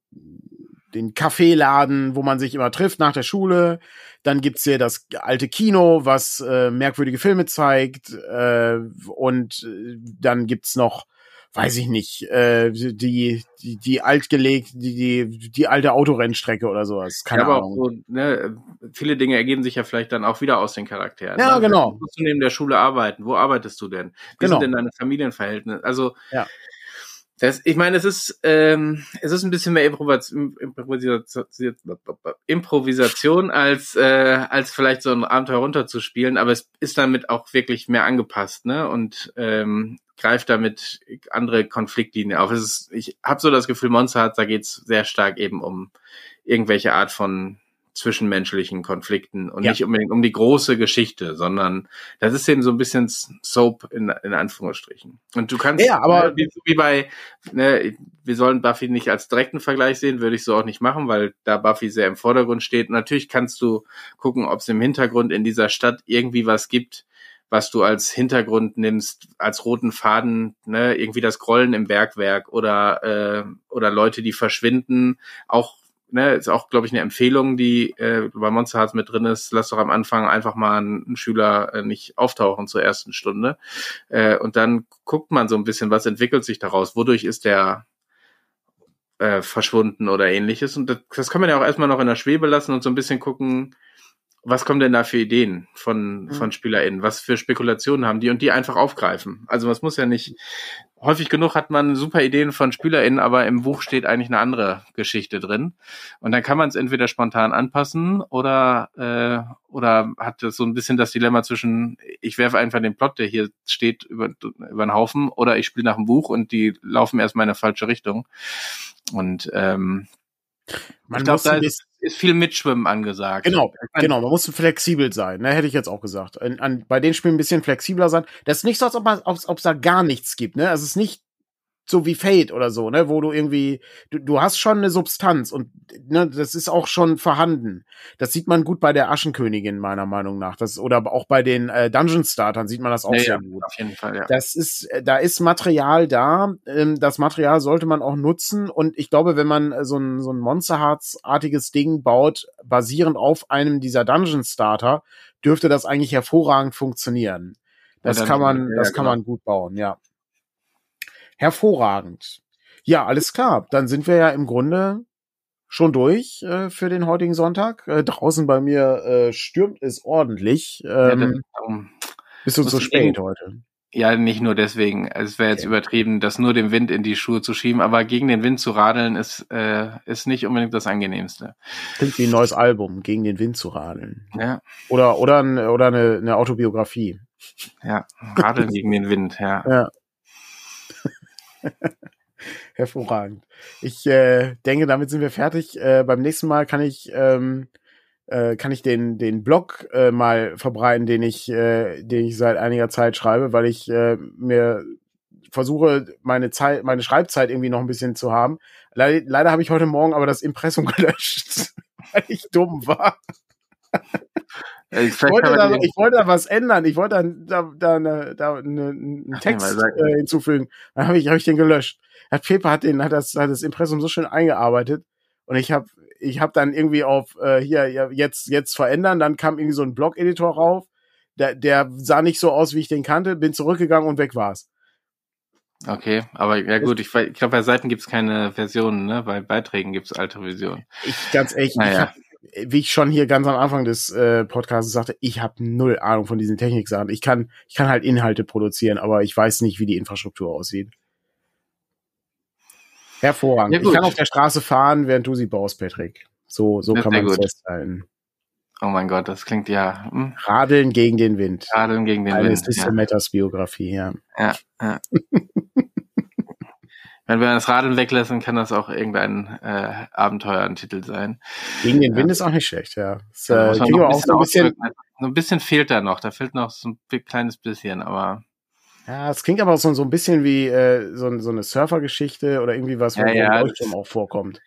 den Kaffeeladen, wo man sich immer trifft nach der Schule. Dann gibt's hier das alte Kino, was äh, merkwürdige Filme zeigt. Äh, und äh, dann gibt's noch weiß ich nicht, äh, die, die, die altgelegt, die, die, die alte Autorennstrecke oder sowas. Keine ja, Ahnung. So, ne, viele Dinge ergeben sich ja vielleicht dann auch wieder aus den Charakteren. Ja, ne? genau. Musst du neben der Schule arbeiten? Wo arbeitest du denn? Wie genau. sind denn deine Familienverhältnisse? Also, ja. Das, ich meine, es ist, ähm, es ist ein bisschen mehr Improvisation, als, äh, als vielleicht so ein Abenteuer runterzuspielen, aber es ist damit auch wirklich mehr angepasst, ne? Und ähm, greift damit andere Konfliktlinien auf. Es ist, ich habe so das Gefühl, Monster hat, da geht's sehr stark eben um irgendwelche Art von zwischenmenschlichen Konflikten und ja. nicht unbedingt um die große Geschichte, sondern das ist eben so ein bisschen Soap in, in Anführungsstrichen. Und du kannst, ja, aber ne, wie, wie bei, ne, wir sollen Buffy nicht als direkten Vergleich sehen, würde ich so auch nicht machen, weil da Buffy sehr im Vordergrund steht. Natürlich kannst du gucken, ob es im Hintergrund in dieser Stadt irgendwie was gibt, was du als Hintergrund nimmst, als roten Faden, ne, irgendwie das Grollen im Bergwerk oder äh, oder Leute, die verschwinden, auch ne, ist auch, glaube ich, eine Empfehlung, die äh, bei Monster Hearts mit drin ist. Lass doch am Anfang einfach mal einen Schüler äh, nicht auftauchen zur ersten Stunde. Äh, und dann guckt man so ein bisschen, was entwickelt sich daraus, wodurch ist der äh, verschwunden oder ähnliches. Und das, das kann man ja auch erstmal noch in der Schwebe lassen und so ein bisschen gucken, was kommen denn da für Ideen von, mhm. von SpielerInnen? Was für Spekulationen haben die und die einfach aufgreifen? Also es muss ja nicht, häufig genug hat man super Ideen von SpielerInnen, aber im Buch steht eigentlich eine andere Geschichte drin. Und dann kann man es entweder spontan anpassen oder, äh, oder hat so ein bisschen das Dilemma zwischen, ich werfe einfach den Plot, der hier steht, über, über den Haufen oder ich spiele nach dem Buch und die laufen erstmal in eine falsche Richtung. Und ähm, man ich glaube, da ist, ist, viel Mitschwimmen angesagt. Genau, genau. Man muss flexibel sein. Ne, hätte ich jetzt auch gesagt. An, an, bei den Spielen ein bisschen flexibler sein. Das ist nicht so, als ob es da gar nichts gibt. Ne, also es ist nicht so wie Fate oder so, ne, wo du irgendwie, du, du hast schon eine Substanz und ne, das ist auch schon vorhanden. Das sieht man gut bei der Aschenkönigin meiner Meinung nach, das oder auch bei den äh, Dungeon Startern sieht man das auch ja, sehr ja, gut. Auf jeden Fall, ja. Das ist, äh, da ist Material da. Ähm, das Material sollte man auch nutzen und ich glaube, wenn man äh, so ein so ein Monster Hearts artiges Ding baut, basierend auf einem dieser Dungeon Starter, dürfte das eigentlich hervorragend funktionieren. Das ja, kann man, das kann genau. man gut bauen, ja. Hervorragend. Ja, alles klar. Dann sind wir ja im Grunde schon durch äh, für den heutigen Sonntag. Äh, draußen bei mir äh, stürmt es ordentlich. Ähm, ja, dann, um, bist du zu spät heute? Ja, nicht nur deswegen. Es wäre jetzt okay. übertrieben, das nur dem Wind in die Schuhe zu schieben, aber gegen den Wind zu radeln ist, äh, ist nicht unbedingt das angenehmste. Klingt wie ein neues Album, gegen den Wind zu radeln. Ja. Oder, oder, oder eine, eine Autobiografie. Ja, radeln gegen den Wind, ja. Ja. (laughs) Hervorragend. Ich äh, denke, damit sind wir fertig. Äh, beim nächsten Mal kann ich ähm, äh, kann ich den den Blog äh, mal verbreiten, den ich äh, den ich seit einiger Zeit schreibe, weil ich äh, mir versuche meine Zeit meine Schreibzeit irgendwie noch ein bisschen zu haben. Le leider habe ich heute Morgen aber das Impressum (laughs) gelöscht, weil ich dumm war. Ich wollte, da, ich wollte da was ändern. Ich wollte da, da, da, da eine, einen Text äh, hinzufügen. Dann habe ich, hab ich den gelöscht. Herr Pepe hat den, hat das, hat das Impressum so schön eingearbeitet. Und ich habe, ich habe dann irgendwie auf äh, hier jetzt, jetzt verändern. Dann kam irgendwie so ein Blog-Editor rauf. Der, der sah nicht so aus, wie ich den kannte. Bin zurückgegangen und weg war's. Okay, aber ja gut, ich, ich glaube, bei Seiten gibt's keine Versionen, ne? Bei Beiträgen gibt's alte Versionen. Ich ganz ehrlich, naja. ich wie ich schon hier ganz am Anfang des äh, Podcasts sagte, ich habe null Ahnung von diesen Techniksachen. Ich kann, ich kann halt Inhalte produzieren, aber ich weiß nicht, wie die Infrastruktur aussieht. Hervorragend. Ja, ich kann auf der Straße fahren, während du sie baust, Patrick. So, so kann man es festhalten. Oh mein Gott, das klingt ja. Hm. Radeln gegen den Wind. Radeln gegen den Eine Wind. Eine ja. Metas Biografie, ja. Ja, ja. (laughs) Wenn wir das Radeln weglassen, kann das auch irgendein äh, Abenteuertitel sein. Gegen den Wind ist auch nicht schlecht, ja. Das, äh, ja auch so ein bisschen, so ein bisschen fehlt da noch. Da fehlt noch so ein kleines bisschen, aber. Ja, es klingt aber so, so ein bisschen wie äh, so, so eine Surfergeschichte oder irgendwie was, wo ja, ja, Leuchtturm auch vorkommt.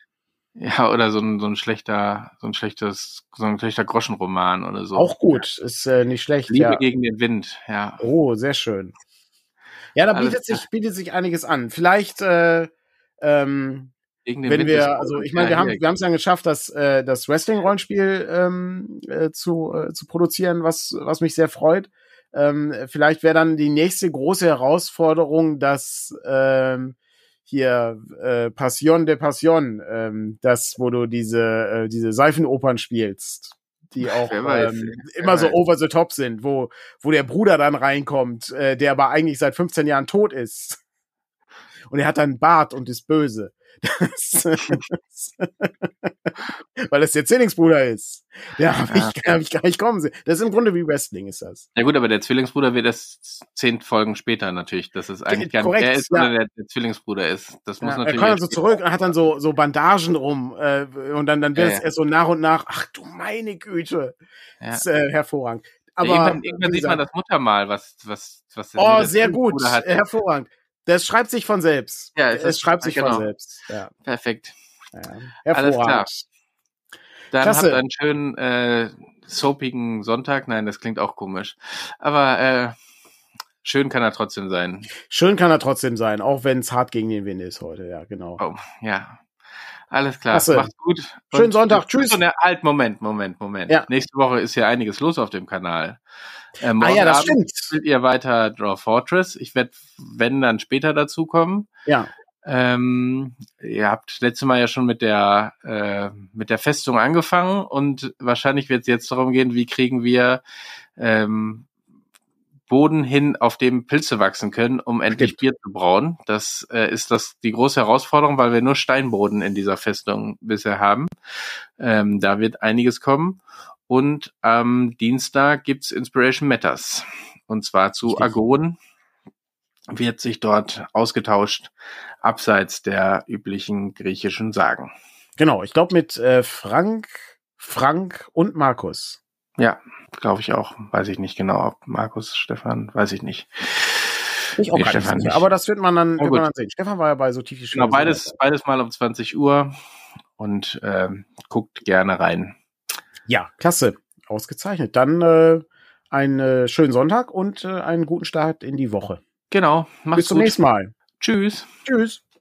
Ja, oder so ein, so ein schlechter, so ein schlechtes, so ein schlechter Groschenroman oder so. Auch gut, ist äh, nicht schlecht. Liebe ja. gegen den Wind, ja. Oh, sehr schön. Ja, da bietet sich, bietet sich einiges an. Vielleicht, äh, ähm, wenn wir, also ich meine, wir haben wir haben es dann geschafft, das äh, das Wrestling Rollenspiel ähm, äh, zu äh, zu produzieren, was was mich sehr freut. Ähm, vielleicht wäre dann die nächste große Herausforderung, dass ähm, hier äh, Passion de Passion, ähm, das, wo du diese, äh, diese Seifenopern spielst die auch ähm, immer so over the top sind, wo, wo der Bruder dann reinkommt, äh, der aber eigentlich seit 15 Jahren tot ist. Und er hat dann Bart und ist böse. Das, weil es der Zwillingsbruder ist. Ja, hab ich, hab ich gar nicht kommen sehen. Das ist im Grunde wie Wrestling, ist das. Ja gut, aber der Zwillingsbruder wird erst zehn Folgen später natürlich, dass es eigentlich gar nicht der ist, ja. sondern der, der, Zwillingsbruder ist. Das muss ja, natürlich. Er kommt dann so zurück und hat dann so, so Bandagen rum äh, und dann, dann wird es erst so nach und nach, ach du meine Güte. Das ist äh, hervorragend. Aber irgendwann, irgendwann sieht man das Muttermal, was, was, was Oh, sehr gut. Hervorragend. Das schreibt sich von selbst. Ja, es, es schreibt sich genau. von selbst. Ja. Perfekt. Ja. Alles klar. Dann Klasse. habt einen schönen äh, soapigen Sonntag. Nein, das klingt auch komisch. Aber äh, schön kann er trotzdem sein. Schön kann er trotzdem sein, auch wenn es hart gegen den Wind ist heute. Ja, genau. Oh, ja. Alles klar. Klasse. Macht's gut. Schönen Sonntag. Tschüss. Und, halt, Moment, Moment, Moment. Ja. Nächste Woche ist ja einiges los auf dem Kanal. Ähm, ah ja, das Abend stimmt. Spielt ihr weiter Draw Fortress. Ich werde, wenn, dann später dazukommen. Ja. Ähm, ihr habt letzte Mal ja schon mit der äh, mit der Festung angefangen und wahrscheinlich wird es jetzt darum gehen, wie kriegen wir ähm, Boden hin, auf dem Pilze wachsen können, um endlich Bier zu brauen. Das äh, ist das die große Herausforderung, weil wir nur Steinboden in dieser Festung bisher haben. Ähm, da wird einiges kommen. Und am Dienstag gibt's Inspiration Matters. Und zwar zu Agon wird sich dort ausgetauscht, abseits der üblichen griechischen Sagen. Genau, ich glaube mit äh, Frank, Frank und Markus. Ja, glaube ich auch. Weiß ich nicht genau, ob Markus, Stefan, weiß ich nicht. Ich auch nee, Stefan nicht. Aber das wird man dann, wird man dann sehen. Stefan war ja bei so tief wie Genau, beides, beides mal um 20 Uhr und äh, guckt gerne rein. Ja, klasse. Ausgezeichnet. Dann äh, einen äh, schönen Sonntag und äh, einen guten Start in die Woche. Genau. Mach's Bis zum gut. nächsten Mal. Tschüss. Tschüss.